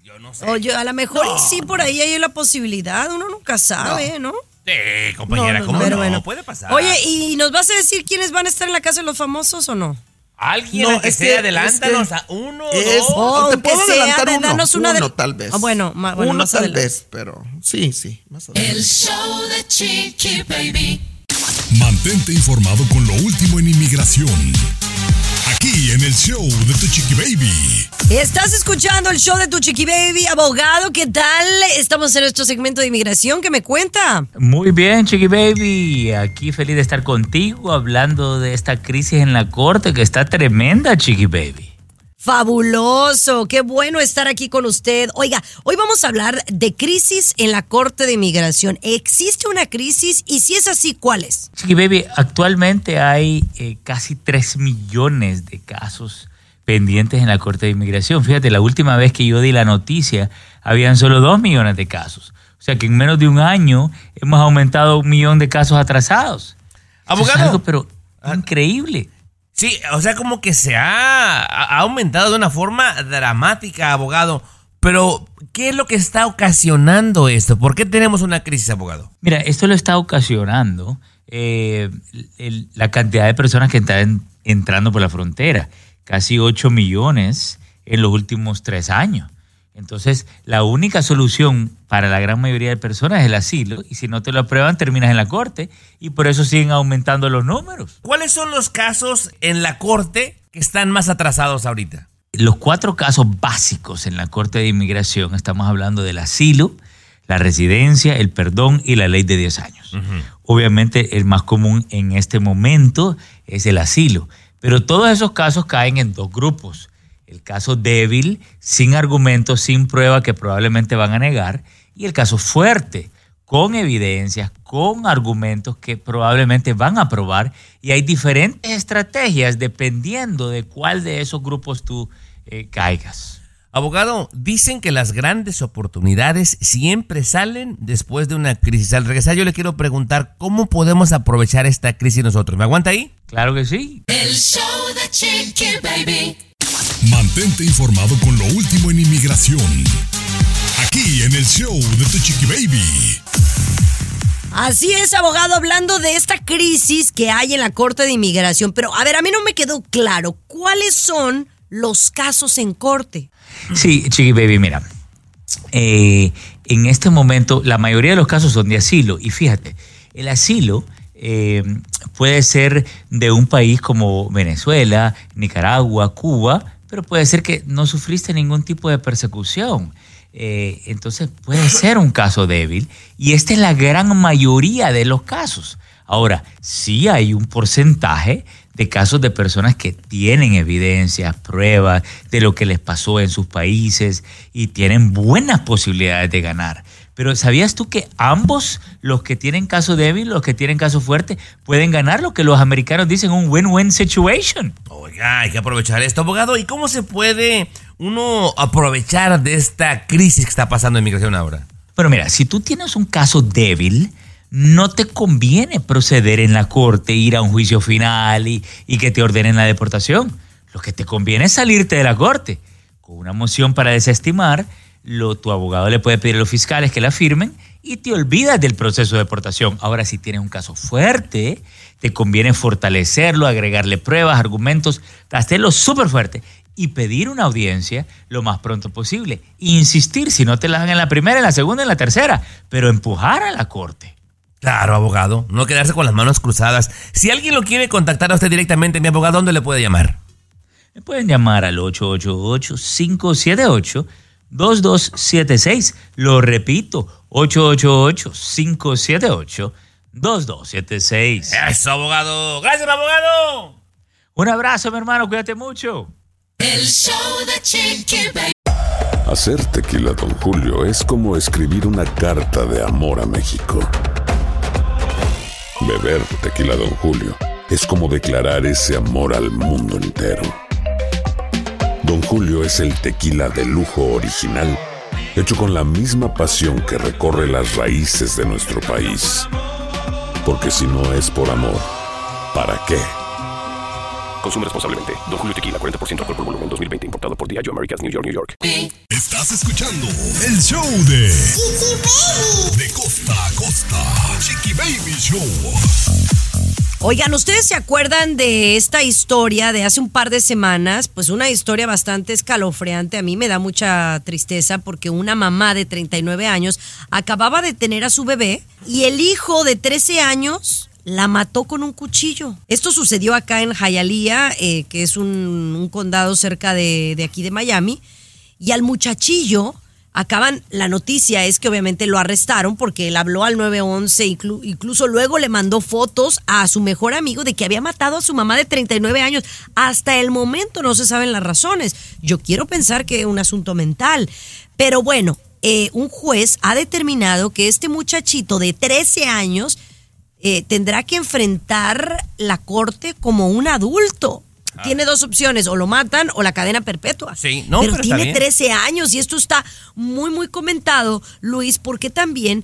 Yo no sé. Oye, a lo mejor sí por ahí hay la posibilidad, uno nunca sabe, ¿no? Sí, compañera, No, no, ¿cómo Pero no? bueno. Puede pasar. Oye, ¿y nos vas a decir quiénes van a estar en la casa de los famosos o no? Alguien No, que es sea, que- adelántanos es que a uno, es- dos. Oh, te puedo sea, adelantar de- uno. danos una de- uno, tal vez. Ah, bueno, ma- bueno, uno más tal adelante. vez, pero sí, sí, más adelante. El show de Chiqui Baby. Mantente informado con lo último en inmigración. Aquí en el show de Tu Chiqui Baby. Estás escuchando el show de tu chiqui baby, abogado, ¿qué tal? Estamos en nuestro segmento de inmigración, ¿qué me cuenta? Muy bien, Chiqui Baby. Aquí feliz de estar contigo hablando de esta crisis en la corte que está tremenda, Chiqui Baby. Fabuloso, qué bueno estar aquí con usted. Oiga, hoy vamos a hablar de crisis en la Corte de Inmigración. ¿Existe una crisis? Y si es así, ¿cuál es? Chiqui Baby, actualmente hay eh, casi 3 millones de casos pendientes en la Corte de Inmigración. Fíjate, la última vez que yo di la noticia, habían solo 2 millones de casos. O sea que en menos de un año hemos aumentado un millón de casos atrasados. Abogado. algo, pero increíble. Sí, o sea, como que se ha, aumentado de una forma dramática, abogado. Pero, ¿qué es lo que está ocasionando esto? ¿Por qué tenemos una crisis, abogado? Mira, esto lo está ocasionando eh, la cantidad de personas que están entrando por la frontera. Casi 8 millones en los últimos tres años. Entonces, la única solución para la gran mayoría de personas es el asilo. Y si no te lo aprueban, terminas en la corte. Y por eso siguen aumentando los números. ¿Cuáles son los casos en la corte que están más atrasados ahorita? Los cuatro casos básicos en la Corte de Inmigración, estamos hablando del asilo, la residencia, el perdón y la ley de 10 años. Obviamente el más común en este momento es el asilo, pero todos esos casos caen en dos grupos. El caso débil, sin argumentos, sin prueba que probablemente van a negar, y el caso fuerte, con evidencias, con argumentos que probablemente van a probar, y hay diferentes estrategias dependiendo de cuál de esos grupos tú eh, caigas. Abogado, dicen que las grandes oportunidades siempre salen después de una crisis. Al regresar yo le quiero preguntar cómo podemos aprovechar esta crisis nosotros. ¿Me aguanta ahí? Claro que sí. El show de Chiqui Baby. Mantente informado con lo último en inmigración. Aquí en el show de Tu Chiqui Baby. Así es, abogado, hablando de esta crisis que hay en la Corte de Inmigración. Pero, a ver, a mí no me quedó claro cuáles son los casos en corte. Sí, Chiqui Baby, mira. eh, en este momento, la mayoría de los casos son de asilo. Y fíjate, el asilo eh, puede ser de un país como Venezuela, Nicaragua, Cuba, pero puede ser que no sufriste ningún tipo de persecución. Eh, entonces puede ser un caso débil y esta es la gran mayoría de los casos. Ahora, sí hay un porcentaje de casos de personas que tienen evidencias, pruebas de lo que les pasó en sus países y tienen buenas posibilidades de ganar. Pero ¿sabías tú que ambos, los que tienen caso débil, los que tienen caso fuerte, pueden ganar lo que los americanos dicen un win-win situation? Oiga, hay que aprovechar esto, abogado. ¿Y cómo se puede uno aprovechar de esta crisis que está pasando en migración ahora? Bueno, mira, si tú tienes un caso débil, no te conviene proceder en la corte, ir a un juicio final y, y que te ordenen la deportación. lo que te conviene es salirte de la corte. Con una moción para desestimar, lo, tu abogado le puede pedir a los fiscales que la firmen y te olvidas del proceso de deportación. Ahora, si tienes un caso fuerte, te conviene fortalecerlo, agregarle pruebas, argumentos, hacerlo súper fuerte y pedir una audiencia lo más pronto posible. Insistir, si no te la dan en la primera, en la segunda, en la tercera, pero empujar a la corte. Claro, abogado. No quedarse con las manos cruzadas. Si alguien lo quiere contactar a usted directamente, mi abogado, ¿dónde le puede llamar? Me pueden llamar al 888-578-2276. Lo repito, 888-578-2276. Eso, abogado. Gracias, abogado. Un abrazo, mi hermano. Cuídate mucho. El show de Chiqui Baby. Hacer tequila, Don Julio, es como escribir una carta de amor a México. Beber tequila, Don Julio, es como declarar ese amor al mundo entero. Don Julio es el tequila de lujo original, hecho con la misma pasión que recorre las raíces de nuestro país. Porque si no es por amor, ¿para qué? Consume responsablemente. Don Julio Tequila, 40% alcohol por volumen, 2020. Importado por Diageo Americas, New York, New York. Estás escuchando el show de De costa a costa. Chiqui Baby Show. Oigan, ¿ustedes se acuerdan de esta historia de hace un par de semanas? Pues una historia bastante escalofriante. A mí me da mucha tristeza porque una mamá de 39 años acababa de tener a su bebé y el hijo de 13 años la mató con un cuchillo. Esto sucedió acá en Hialeah, eh, que es un, condado cerca de aquí de Miami. Y al muchachillo acaban, la noticia es que obviamente lo arrestaron porque él habló al 911, inclu- incluso luego le mandó fotos a su mejor amigo de que había matado a su mamá de 39 años. Hasta el momento no se saben las razones. Yo quiero pensar que es un asunto mental. Pero bueno, eh, un juez ha determinado que este muchachito de 13 años eh, tendrá que enfrentar la corte como un adulto. Tiene dos opciones, o lo matan o la cadena perpetua. Sí, no, pero, pero está tiene bien. 13 años y esto está muy, muy comentado, Luis, porque también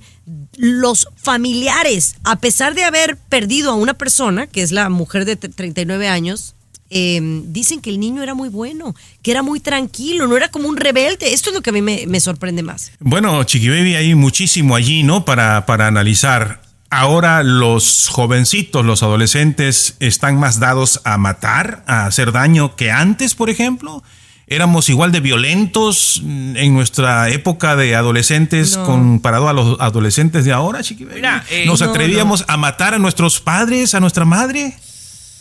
los familiares, a pesar de haber perdido a una persona, que es la mujer de t- 39 años, eh, dicen que el niño era muy bueno, que era muy tranquilo, no era como un rebelde. Esto es lo que a mí me, me sorprende más. Bueno, Chiqui Baby, hay muchísimo allí, ¿no? Para, para analizar. Ahora los jovencitos, los adolescentes, están más dados a matar, a hacer daño que antes, por ejemplo. Éramos igual de violentos en nuestra época de adolescentes No. comparado a los adolescentes de ahora. Mira, eh, ¿Nos no, atrevíamos a matar a nuestros padres, a nuestra madre?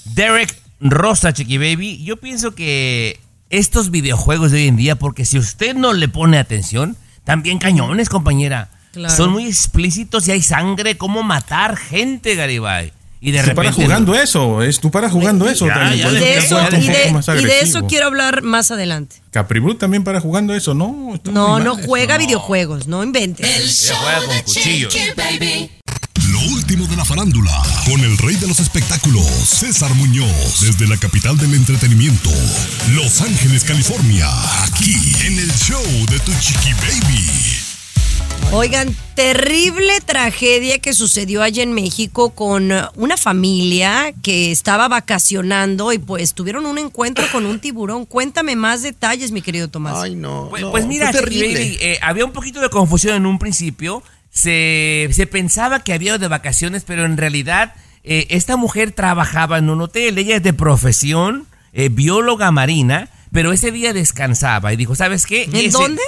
Derek Rosa, Chiqui Baby, yo pienso que estos videojuegos de hoy en día, porque si usted no le pone atención, también cañones, compañera. Claro. Son muy explícitos y hay sangre, cómo matar gente, Garibay. Y de tú repente. paras jugando eso, es tú paras jugando eso. Y de, eso, quiero hablar más adelante. Capribru también para jugando eso, no. está No, no eso, juega no. videojuegos, no inventes. El show juega con de cuchillos. Chiqui Baby. Lo último de la farándula, con el rey de los espectáculos, César Muñoz, desde la capital del entretenimiento, Los Ángeles, California, aquí en el show de Tu Chiqui Baby. Oigan, terrible tragedia que sucedió allá en México con una familia que estaba vacacionando y pues tuvieron un encuentro con un tiburón. Cuéntame más detalles, mi querido Tomás. Ay, no. Pues, no, pues mira. Baby, eh, había un poquito de confusión en un principio. Se, se pensaba que había ido de vacaciones, pero en realidad eh, esta mujer trabajaba en un hotel. Ella es de profesión, eh, bióloga marina, pero ese día descansaba y dijo, ¿sabes qué? ¿En Ese- dónde?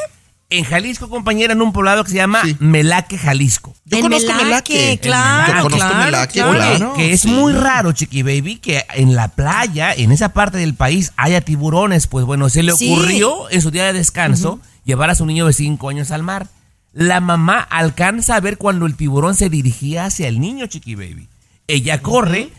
En Jalisco, compañera, en un poblado que se llama Sí. Melaque, Jalisco. Yo conozco Melaque, Melaque. claro, Yo conozco claro, Melaque, claro. Oye, claro. que es sí. muy raro, Chiqui Baby, que en la playa, en esa parte del país, haya tiburones. Pues bueno, se le Sí. ocurrió en su día de descanso llevar a su niño de 5 años al mar. La mamá alcanza a ver cuando el tiburón se dirigía hacia el niño, Chiqui Baby. Ella corre,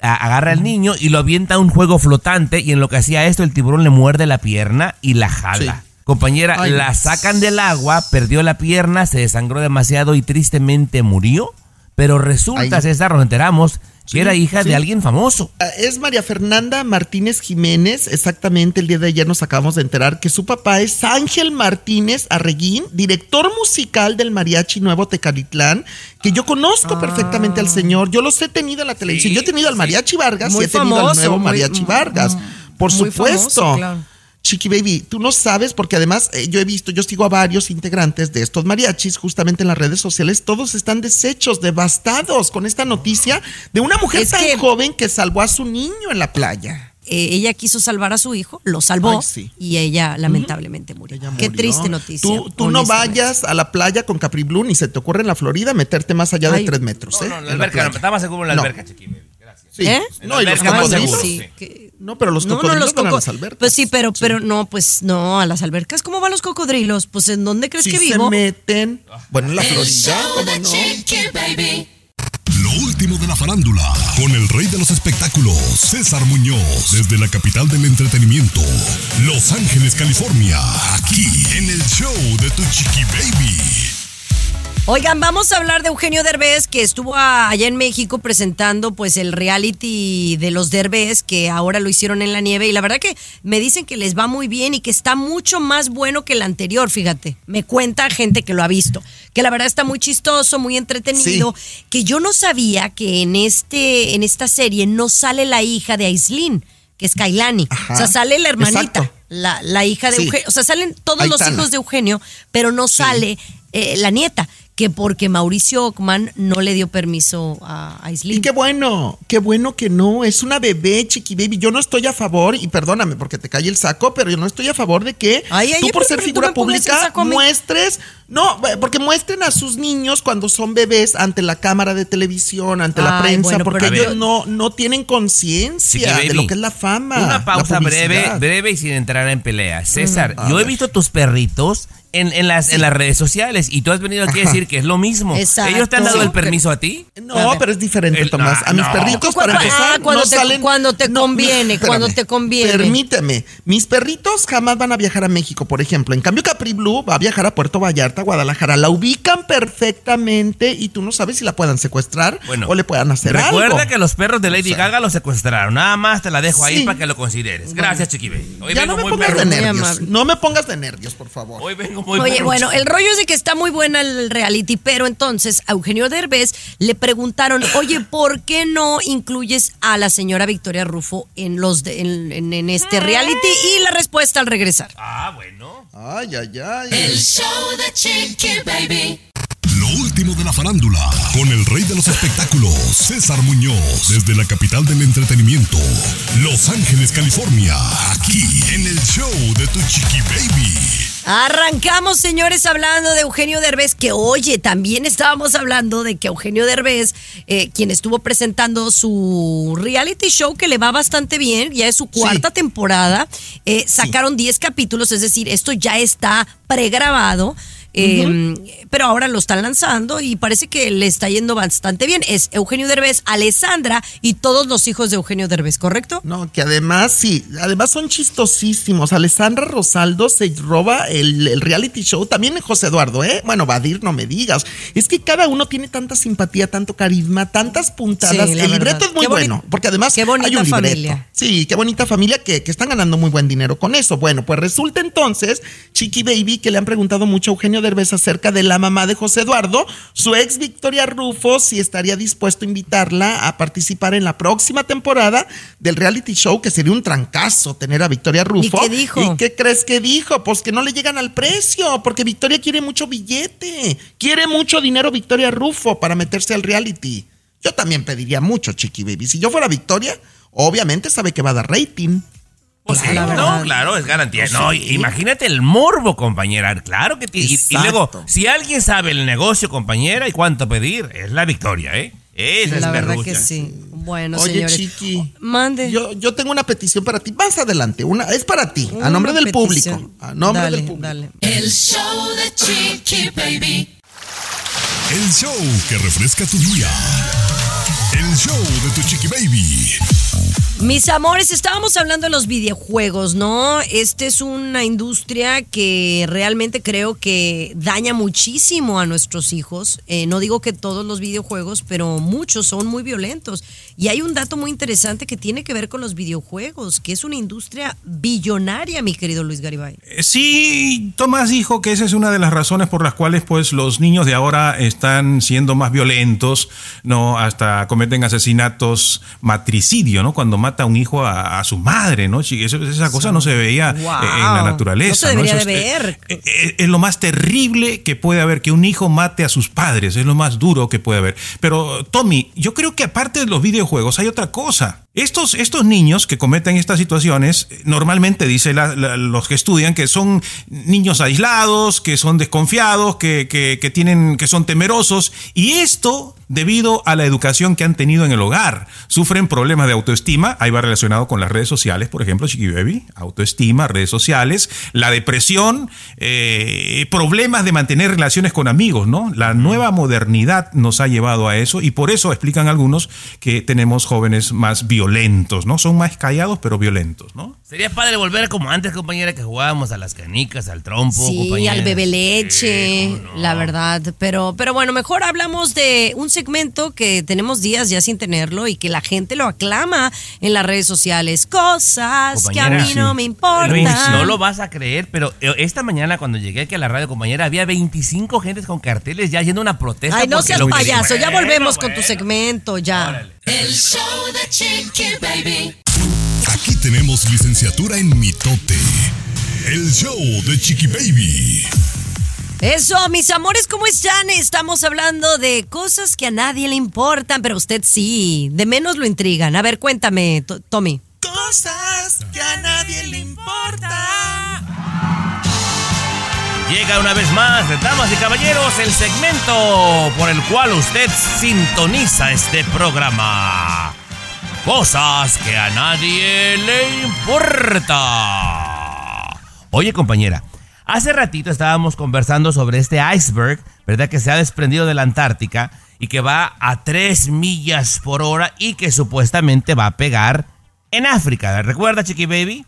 agarra al niño y lo avienta a un juego flotante y en lo que hacía esto el tiburón le muerde la pierna y la jala. Compañera, Ay. la sacan del agua, perdió la pierna, se desangró demasiado y tristemente murió. Pero resulta, Ay. César, nos enteramos que era hija sí. de alguien famoso. Ah, Es María Fernanda Martínez Jiménez, exactamente el día de ayer nos acabamos de enterar que su papá es Ángel Martínez Arreguín, director musical del Mariachi Nuevo Tecalitlán, que yo conozco perfectamente al señor, yo los he tenido en la televisión, yo he tenido al Mariachi Vargas Muy y he tenido famoso, al nuevo Mariachi mm, Vargas. Por Muy supuesto. famoso, claro. Chiqui Baby, tú no sabes porque además eh, yo he visto, yo sigo a varios integrantes de estos mariachis justamente en las redes sociales, todos están deshechos, devastados con esta noticia de una mujer Es tan que- joven que salvó a su niño en la playa. Eh, ella quiso salvar a su hijo, lo salvó Ay, sí. y ella lamentablemente murió. Qué Murió. triste noticia. Tú, tú no vayas a la playa con Capri Blue ni se te ocurre en la Florida meterte más allá de tres metros. ¿eh? No, no, la En la alberca, no, está más seguro en la No. alberca, chiqui baby. Gracias. Sí. ¿Eh? No, y los cocodrilos. seguro. Sí, que- No, pero los No, no, cocodrilos los van a coco- las albercas. Pues sí, pero, pero no, pues no, a las albercas. ¿Cómo van los cocodrilos? Pues ¿en dónde crees Sí que se vivo? meten. Bueno, en la Florida, show ¿cómo de no? Lo último de la farándula, con el rey de los espectáculos, César Muñoz, desde la capital del entretenimiento, Los Ángeles, California, aquí en el show de Tu Chiqui Baby. Oigan, vamos a hablar de Eugenio Derbez, que estuvo allá en México presentando pues el reality de los Derbez, que ahora lo hicieron en la nieve. Y la verdad que me dicen que les va muy bien y que está mucho más bueno que el anterior, fíjate. Me cuenta gente que lo ha visto. Que la verdad está muy chistoso, muy entretenido. Que yo no sabía que en, este, en esta serie no sale la hija de Aislinn, que es Kailani. Ajá, O sea, sale la hermanita. exacto. La, la hija de Sí. Eugenio. O sea, salen todos los hijos de Eugenio, pero no sale eh, la nieta, que porque Mauricio Ockman no le dio permiso a Aislinn. Y qué bueno, qué bueno que no, es una bebé, chiqui baby. Yo no estoy a favor, y perdóname porque te cae el saco, pero yo no estoy a favor de que Ay, ay, tú por ser figura pública a muestres, no, eh, porque muestren a sus niños cuando son bebés ante la cámara de televisión, ante la prensa, bueno, porque ellos no, no tienen conciencia de lo que es la fama. Una la pausa breve, breve y sin entrar en pelea. César, Mm, a yo he visto tus perritos en, en las, en las redes sociales y tú has venido aquí a decir que es lo mismo. Exacto. ¿Ellos te han dado Sí. el permiso a ti? No, pero es diferente, El- Tomás. A mis no. perritos, Cuando- para empezar, ah, cuando no te- salen... cuando te no, conviene, espérame. cuando te conviene. Permíteme. Mis perritos jamás van a viajar a México, por ejemplo. En cambio, Capri Blue va a viajar a Puerto Vallarta, Guadalajara. La ubican perfectamente y tú no sabes si la puedan secuestrar Bueno, o le puedan hacer Recuerda algo. que los perros de Lady O sea, Gaga los secuestraron. Nada más te la dejo ahí Sí. para que lo consideres. Gracias, Chiqui Baby. Hoy ya vengo no me muy pongas perro. de nervios. No me pongas de nervios, por favor. Hoy vengo muy Oye, bueno, el rollo es de que está muy buena el reality, pero entonces a Eugenio Derbez le preguntaron, oye, ¿por qué no incluyes a la señora Victoria Rufo en los de- en, en- en este reality? Y la respuesta al regresar. Ah, bueno. Ay, ay, ay. El show de Chiqui Baby. Lo último de la farándula, con el rey de los espectáculos, César Muñoz, desde la capital del entretenimiento, Los Ángeles, California, aquí en el show de Tu Chiqui Baby. Arrancamos, señores, hablando de Eugenio Derbez, que oye, también estábamos hablando de que Eugenio Derbez, eh, quien estuvo presentando su reality show, que le va bastante bien, ya es su cuarta temporada, eh, sacaron 10 capítulos, es decir, esto ya está pregrabado. Eh, Pero ahora lo están lanzando y parece que le está yendo bastante bien. Es Eugenio Derbez, Alessandra y todos los hijos de Eugenio Derbez, ¿correcto? No, que además, sí, además son chistosísimos. Alessandra Rosaldo se roba el, el reality show. También José Eduardo, ¿eh? Bueno, Vadir, no me digas. Es que cada uno tiene tanta simpatía, tanto carisma, tantas puntadas. Sí, el verdad. libreto es muy Qué bueno, porque además qué bonita hay un libreto. familia. Sí, qué bonita familia que, que están ganando muy buen dinero con eso. Bueno, pues resulta entonces, Chiqui Baby, que le han preguntado mucho a Eugenio Derbez acerca de la mamá de José Eduardo, su ex Victoria Rufo, si estaría dispuesto a invitarla a participar en la próxima temporada del reality show, que sería un trancazo tener a Victoria Rufo. qué dijo? ¿Y qué crees que dijo? Pues que no le llegan al precio, porque Victoria quiere mucho billete, quiere mucho dinero Victoria Rufo para meterse al reality. Yo también pediría mucho, Chiqui Baby. Si yo fuera Victoria, obviamente sabe que va a dar rating. Pues sí, La no, claro, es garantía. Pues No, sí. imagínate el morbo, compañera. Claro que y, y luego, si alguien sabe el negocio, compañera, y cuánto pedir, es la victoria, ¿eh? Esa es La verdad perrucha. que sí. Bueno, Oye, señores. Chiqui. Mande. Yo, yo tengo una petición para ti. Más adelante. Una, es para ti, a nombre del petición. público. A nombre Dale, del público. dale. El show de Chiqui Baby. El show que refresca tu día. El show de Tu Chiqui Baby. Mis amores, estábamos hablando de los videojuegos, ¿no? Esta es una industria que realmente creo que daña muchísimo a nuestros hijos. Eh, no digo que todos los videojuegos, pero muchos son muy violentos. Y hay un dato muy interesante que tiene que ver con los videojuegos, que es una industria billonaria, mi querido Luis Garibay. Eh, Sí, Tomás dijo que esa es una de las razones por las cuales pues los niños de ahora están siendo más violentos, no hasta cometen asesinatos matricidio, ¿no? Cuando mata a un hijo a, a su madre, ¿no? Eso- esa cosa no se veía eh, Wow. en la naturaleza. No se debería Eso de es, ver. eh, eh, es lo más terrible que puede haber, que un hijo mate a sus padres, es lo más duro que puede haber. Pero, Tommy, yo creo que aparte de los videojuegos hay otra cosa. Estos, estos niños que cometen estas situaciones, normalmente dice la- la- los que estudian que son niños aislados, que son desconfiados, que, que- que tienen, que son temerosos, y esto debido a la educación que han tenido en el hogar. Sufren problemas de autoestima, ahí va relacionado con las redes sociales, por ejemplo, Chiqui Baby, autoestima, redes sociales, la depresión, eh, problemas de mantener relaciones con amigos, ¿no? La nueva modernidad nos ha llevado a eso y por eso explican algunos que tenemos jóvenes más violentos, ¿no? Son más callados pero violentos, ¿no? Sería padre volver como antes, compañera, que jugábamos a las canicas, al trompo, Sí, compañera. al bebe leche, la verdad. Pero, pero bueno, mejor hablamos de un segmento que tenemos días ya sin tenerlo y que la gente lo aclama en las redes sociales. Cosas que a mí no sí. me importan. Luis, no lo vas a creer, pero eh, esta mañana cuando llegué aquí a la radio, compañera, había 25 gentes con carteles ya haciendo una protesta. Ay, no seas payaso, ya Bueno, volvemos con tu segmento, ya. El show de Baby. Aquí tenemos licenciatura en mitote. El show de Chiqui Baby. Eso, mis amores, ¿cómo están? Estamos hablando de cosas que a nadie le importan, pero a usted sí, de menos lo intrigan. A ver, cuéntame, To- Tommy. Cosas que a nadie le importan. Llega una vez más, damas y caballeros, el segmento por el cual usted sintoniza este programa. Cosas que a nadie le importa. Oye, compañera, hace ratito estábamos conversando sobre este iceberg, ¿verdad? Que se ha desprendido de la Antártica y que va a 3 millas por hora y que supuestamente va a pegar en África. ¿Recuerda, Chiqui Baby?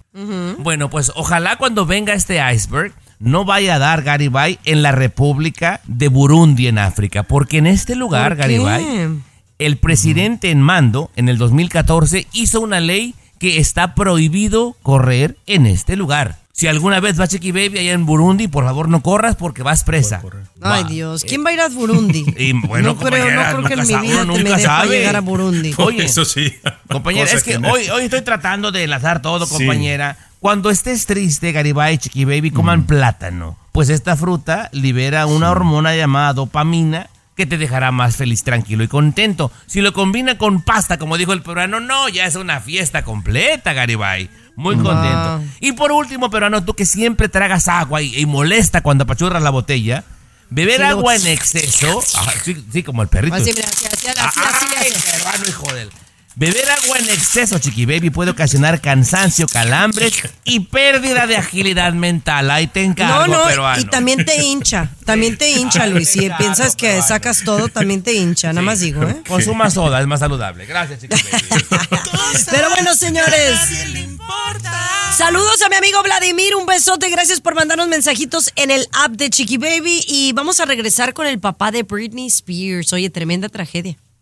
Bueno, pues ojalá cuando venga este iceberg no vaya a dar Garibay en la República de Burundi en África, porque en este lugar. Garibay, el presidente en mando en el 2014 hizo una ley que está prohibido correr en este lugar. Si alguna vez vas Chiqui Baby allá en Burundi, por favor no corras porque vas presa. Ay, Va. Dios, ¿quién va a ir a Burundi? Y bueno, no creo, no creo que en mi vida te me sabe. llegar a Burundi. Oye, Eso sí. Compañera, Cosa es que, no- hoy, hoy estoy tratando de enlazar todo, Sí. compañera. Cuando estés triste, Garibay, Chiqui Baby, Mm. coman plátano. Pues esta fruta libera una hormona llamada dopamina que te dejará más feliz, tranquilo y contento. Si lo combina con pasta, como dijo el peruano, no, ya es una fiesta completa, Garibay. Muy contento. Y por último, peruano, tú que siempre tragas agua y, y molesta cuando apachurras la botella, beber Sí, lo- agua en exceso, ah, sí, sí, como el perrito. Así, mira, así, así, así, así, Ay, así. peruano, hijo del- Beber agua en exceso, chiqui baby, puede ocasionar cansancio, calambres y pérdida de agilidad mental. Ahí te No, encargo, no, peruano. y también te hincha, también te hincha, Luis. Si piensas que sacas todo, también te hincha, nada más digo, ¿eh? Consuma soda, es más saludable. Gracias, chiqui baby. Pero bueno, señores. Saludos a mi amigo Vladimir, un besote, gracias por mandarnos mensajitos en el app de Chiqui Baby y vamos a regresar con el papá de Britney Spears. Oye, tremenda tragedia.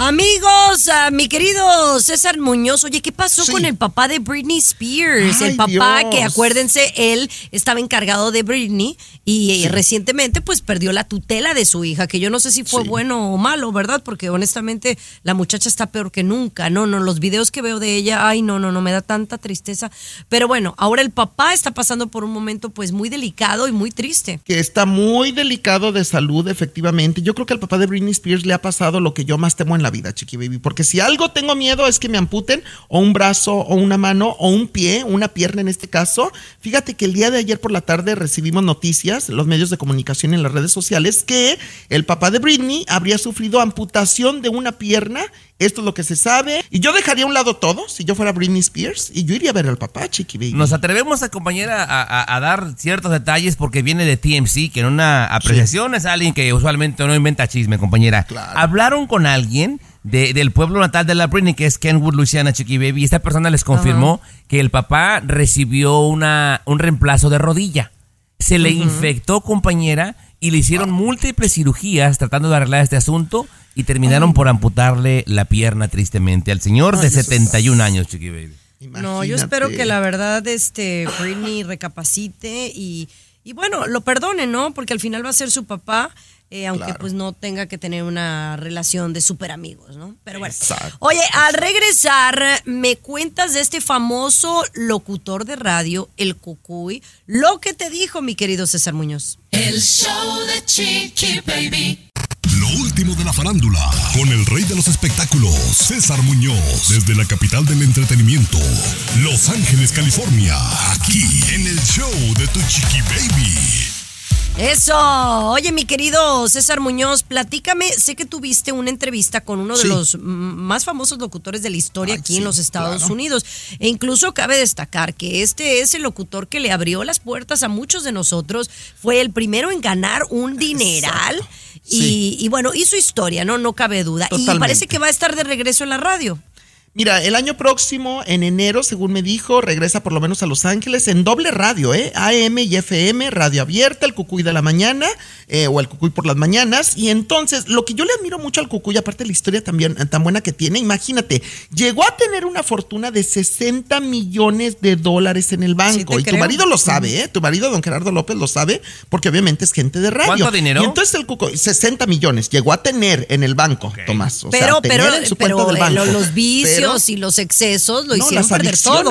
Amigos, mi querido César Muñoz, oye, ¿qué pasó Sí. con el papá de Britney Spears? Ay, el papá Dios. que, acuérdense, él estí encargado de Britney y eh, recientemente pues perdió la tutela de su hija, que yo no sé si fue Sí. bueno o malo, ¿verdad? Porque honestamente la muchacha está peor que nunca. No, no, los videos que veo de ella, ay, no, no, no, me da tanta tristeza. Pero bueno, ahora el papá está pasando por un momento pues muy delicado y muy triste. que está muy delicado de salud, efectivamente. Yo creo que al papá de Britney Spears le ha pasado lo que yo más temo en la vida, Chiqui Baby. Porque si algo tengo miedo es que me amputen o un brazo o una mano o un pie, una pierna en este caso. Fíjate que el día de ayer por la tarde recibimos noticias, los medios de comunicación en las redes sociales, que el papá de Britney habría sufrido amputación de una pierna. Esto es lo que se sabe. Y yo dejaría a un lado todo si yo fuera Britney Spears y yo iría a ver al papá, Chiqui Baby. Nos atrevemos a compañera a, a- a dar ciertos detalles porque viene de TMC, que en una apreciación es alguien que usualmente no inventa chisme, compañera. Claro. Hablaron con alguien de- del pueblo natal de la Britney, que es Kenwood, Louisiana, Chiqui Baby, y esta persona les confirmó que el papá recibió una, un reemplazo de rodilla. Se le infectó, compañera, y le hicieron múltiples cirugías tratando de arreglar este asunto y terminaron por amputarle la pierna tristemente al señor de eso es- 71 años, Chiqui Baby. No, yo espero que la verdad este Britney recapacite y, y bueno, lo perdone, ¿no? Porque al final va a ser su papá, eh, aunque Claro. pues no tenga que tener una relación de súper amigos, ¿no? Pero bueno. Exacto. Oye, al regresar, me cuentas de este famoso locutor de radio, el Cucuy, lo que te dijo mi querido César Muñoz. El show de Chiqui Baby. Lo último de la farándula, con el rey de los espectáculos, César Muñoz, desde la capital del entretenimiento, Los Ángeles, California, aquí en el show de Tu Chiqui Baby. Eso. Oye, mi querido César Muñoz, platícame. Sé que tuviste una entrevista con uno de Sí. los más famosos locutores de la historia Ay, aquí sí, en los Estados claro. Unidos. E incluso cabe destacar que este es el locutor que le abrió las puertas a muchos de nosotros. Fue el primero en ganar un dineral. Exacto. Y, Sí. y bueno, hizo historia, ¿no? No cabe duda. Y parece que va a estar de regreso en la radio. Mira, el año próximo, en enero, según me dijo, regresa por lo menos a Los Ángeles en doble radio, ¿eh? AM y FM, radio abierta, el Cucuy de la mañana, eh, o el Cucuy por las mañanas. Y entonces, lo que yo le admiro mucho al Cucuy, aparte de la historia también eh, tan buena que tiene, imagínate, llegó a tener una fortuna de 60 millones de dólares en el banco. y tu marido lo sabe, ¿eh? Tu marido, don Gerardo López, lo sabe, porque obviamente es gente de radio. ¿Cuánto dinero? Y entonces el Cucuy, 60 millones, llegó a tener en el banco, Tomás. O pero, pero, en su pero cuenta del eh, banco. los vicios Pero- y los excesos lo no, hicieron perder todo.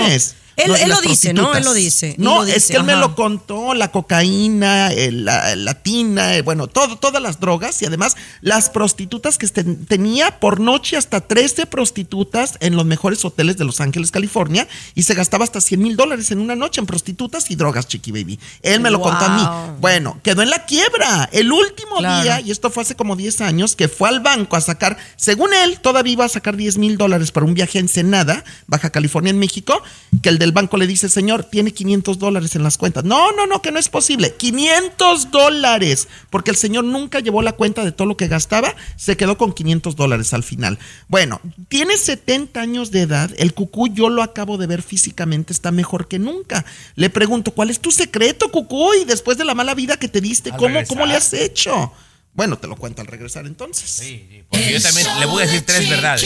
Él, No, él lo dice, ¿no? Él lo dice. No, lo es que él me lo contó, la cocaína, el- la, la tina, eh, bueno, todo, todas las drogas y además las prostitutas que este- tenía por noche hasta 13 prostitutas en los mejores hoteles de Los Ángeles, California y se gastaba hasta 100 mil dólares en una noche en prostitutas y drogas, Chiqui Baby. Él me lo contó a mí. Bueno, quedó en la quiebra. El último Claro. día, y esto fue hace como 10 años, que fue al banco a sacar, según él, todavía iba a sacar 10 mil dólares para un viaje a Ensenada, Baja California, en México, que el del banco le dice, señor, tiene 500 dólares en las cuentas. No, no, no, que no es posible. 500 dólares, porque el señor nunca llevó la cuenta de todo lo que gastaba, se quedó con 500 dólares al final. Bueno, tiene 70 años de edad, el cucú yo lo acabo de ver físicamente, está mejor que nunca. Le pregunto, ¿cuál es tu secreto, cucuy? Después de la mala vida que te diste, ¿cómo, ¿cómo le has hecho? Bueno, te lo cuento al regresar entonces. Sí, sí, porque yo también le voy a decir tres verdades.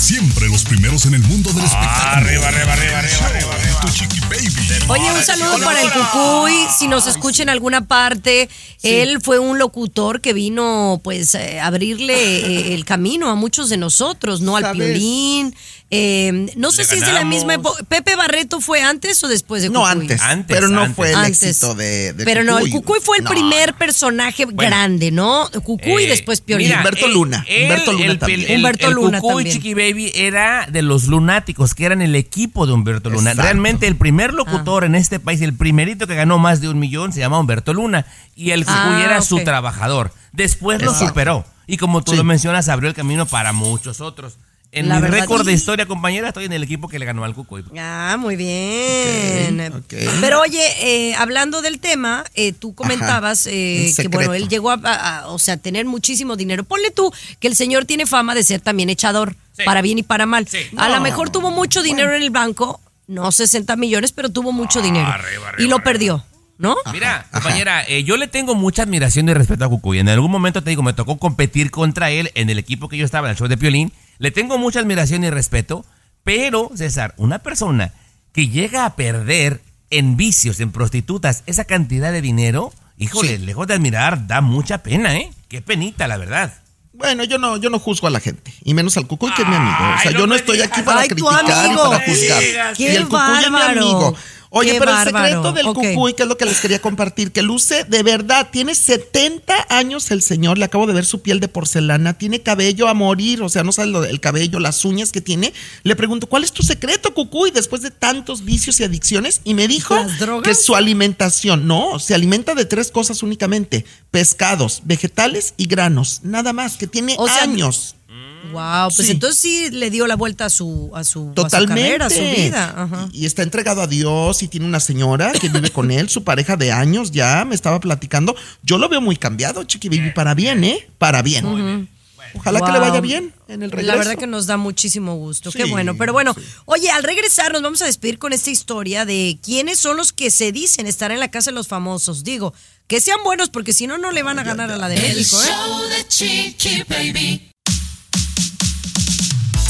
Siempre los primeros en el mundo del espectáculo. Arriba, arriba, arriba, arriba, arriba, arriba. Tu Chiqui Baby. Oye, un saludo para el Cucuy, si nos escucha en alguna parte. Él fue un locutor que vino, pues, eh, a abrirle eh, el camino a muchos de nosotros, ¿no? Al ¿Sabes? Piolín. Eh, no sé Le si es de la misma época. ¿Pepe Barreto fue antes o después de No, Cucuy? antes, Antes, pero no antes. fue el Antes. éxito de, de Pero no, el Cucuy. Cucuy fue el No, primer no. personaje grande, ¿no? Cucuy y Eh, después Piolín. mira, Humberto Luna, Humberto Luna el, también. el- Humberto el Luna Cucuy también. Chiqui Baby era de los lunáticos, que eran el equipo de Humberto Luna. Exacto. Realmente el primer Ah. locutor en este país, el primerito que ganó más de un millón, se llama Humberto Luna. Y el Cucuy Ah, era ok. su trabajador. Después lo superó. Y como tú Sí. lo mencionas, abrió el camino para muchos otros. En La mi récord de historia, compañera, estoy en el equipo que le ganó al Cucuy. Ah, muy bien. Pero oye, eh, hablando del tema, eh, tú comentabas eh, que bueno, él llegó a, a- a- o sea, tener muchísimo dinero. Ponle tú que el señor tiene fama de ser también echador, Sí. para bien y para mal. Sí. A lo mejor tuvo mucho dinero en el banco, no 60 millones, pero tuvo mucho dinero. arriba, arriba, y lo arriba. perdió, ¿no? Mira, compañera, eh, yo le tengo mucha admiración y respeto a Cucuy. En algún momento te digo, me tocó competir contra él en el equipo que yo estaba, en el show de Piolín. Le tengo mucha admiración y respeto, pero, César, una persona que llega a perder en vicios, en prostitutas, esa cantidad de dinero, híjole, Sí. lejos de admirar, da mucha pena, ¿eh? Qué penita, la verdad. Bueno, yo no, yo no juzgo a la gente, y menos al Cucuy, que es mi amigo. O sea, Ay, no yo no estoy digas. aquí para Ay, criticar y para juzgar. Digas. y Qué el Cucuy es mi bárbaro. amigo. Oye, Qué pero bárbaro. el secreto del. Cucuy, que es lo que les quería compartir, que luce de verdad, tiene 70 años el señor, le acabo de ver su piel de porcelana, tiene cabello a morir, o sea, no sabes lo del cabello, las uñas que tiene. Le pregunto, ¿cuál es tu secreto, Cucuy, después de tantos vicios y adicciones? Y me dijo que su alimentación, no, se alimenta de tres cosas únicamente, pescados, vegetales y granos, nada más, que tiene O sea, años. Wow, pues Sí. entonces sí le dio la vuelta a su a su, a su carrera, a su vida. Ajá. Y, y está entregado a Dios y tiene una señora que vive con él, su pareja de años ya, me estaba platicando. Yo lo veo muy cambiado, Chiqui Baby, para bien, ¿eh? Para bien. Ojalá que le vaya bien en el regreso. La verdad que nos da muchísimo gusto. Qué bueno. Pero bueno, oye, al regresar nos vamos a despedir con esta historia de quiénes son los que se dicen estar en la casa de los famosos. Digo, que sean buenos porque si no, no le van a ganar a la de El México, ¿eh? show de Chiqui Baby.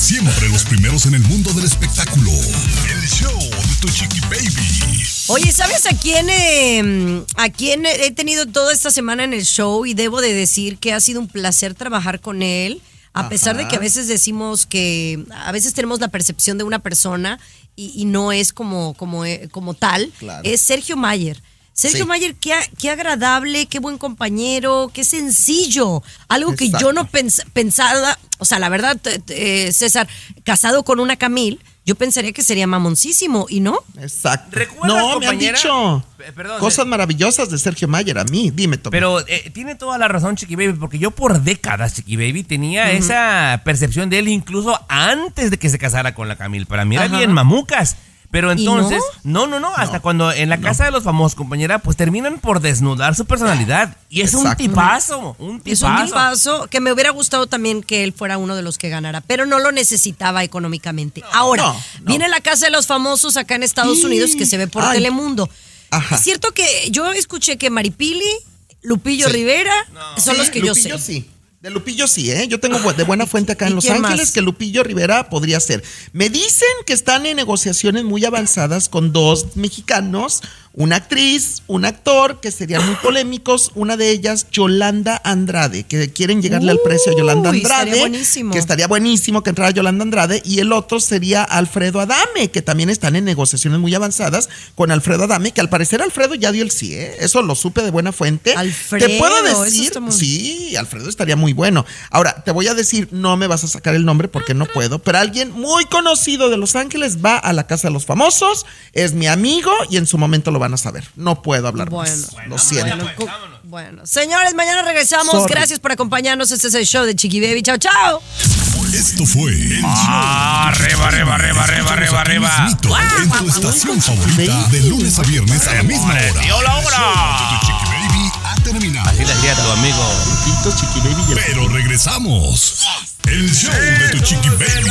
Siempre los primeros en el mundo del espectáculo. El show de tu chiqui baby. Oye, ¿sabes a quién, eh, a quién he tenido toda esta semana en el show? Y debo de decir que ha sido un placer trabajar con él. A pesar de que a veces decimos que a veces tenemos la percepción de una persona y, y no es como, como, eh, como tal, Claro. es Sergio Mayer. Sergio Sí. Mayer, qué, qué agradable, qué buen compañero, qué sencillo. Algo que yo no pens- pensaba, o sea, la verdad, eh, César, casado con una Camil, yo pensaría que sería mamoncísimo, ¿y no? Exacto. ¿Recuerdas, No, me han dicho P- perdón, cosas eh. maravillosas de Sergio Mayer a mí. Dime, Tommy. Pero eh, tiene toda la razón Chiqui Baby, porque yo por décadas, Chiqui Baby, tenía esa percepción de él incluso antes de que se casara con la Camil. Para mí era Ajá. bien mamucas. Pero ¿Y entonces, no, no, no, hasta cuando en la casa de los famosos, compañera, pues terminan por desnudar su personalidad. Y es un tipazo, un Es tipazo. un tipazo que me hubiera gustado también que él fuera uno de los que ganara, pero no lo necesitaba económicamente. Ahora, no, no. viene la casa de los famosos acá en Estados Sí. Unidos que se ve por Ay. Telemundo. Ajá. Es cierto que yo escuché que Maripili, Lupillo Sí. Rivera son Sí, los que yo sé. sí. De Lupillo sí, ¿eh? Yo tengo de buena fuente acá en ¿Y Los Ángeles más? que Lupillo Rivera podría ser. Me dicen que están en negociaciones muy avanzadas con dos mexicanos, una actriz, un actor, que serían muy polémicos. Una de ellas, Yolanda Andrade, que quieren llegarle al precio a Yolanda Andrade. estaría buenísimo. Que estaría buenísimo que entrara Yolanda Andrade. Y el otro sería Alfredo Adame, que también están en negociaciones muy avanzadas con Alfredo Adame, que al parecer Alfredo ya dio el sí, ¿eh? Eso lo supe de buena fuente. Alfredo, Te puedo decir, muy- sí, Alfredo estaría muy bueno. Ahora, te voy a decir, no me vas a sacar el nombre porque no puedo, pero alguien muy conocido de Los Ángeles va a la casa de los famosos, es mi amigo y en su momento lo van a saber. No puedo hablar Bueno, más. Lo siento. Bueno, bueno, señores, mañana regresamos. Sorry. Gracias por acompañarnos. Este es el show de Chiqui Baby. Chao, chao. Esto fue el Ah, show. arriba, arriba, arriba, arriba, arriba, arriba. En tu estación favorita de lunes a viernes a la misma hora. dio la hora. Chiqui Baby ha terminado. Así le decía tu amigo. Pero regresamos. El show de tu Chiqui Baby.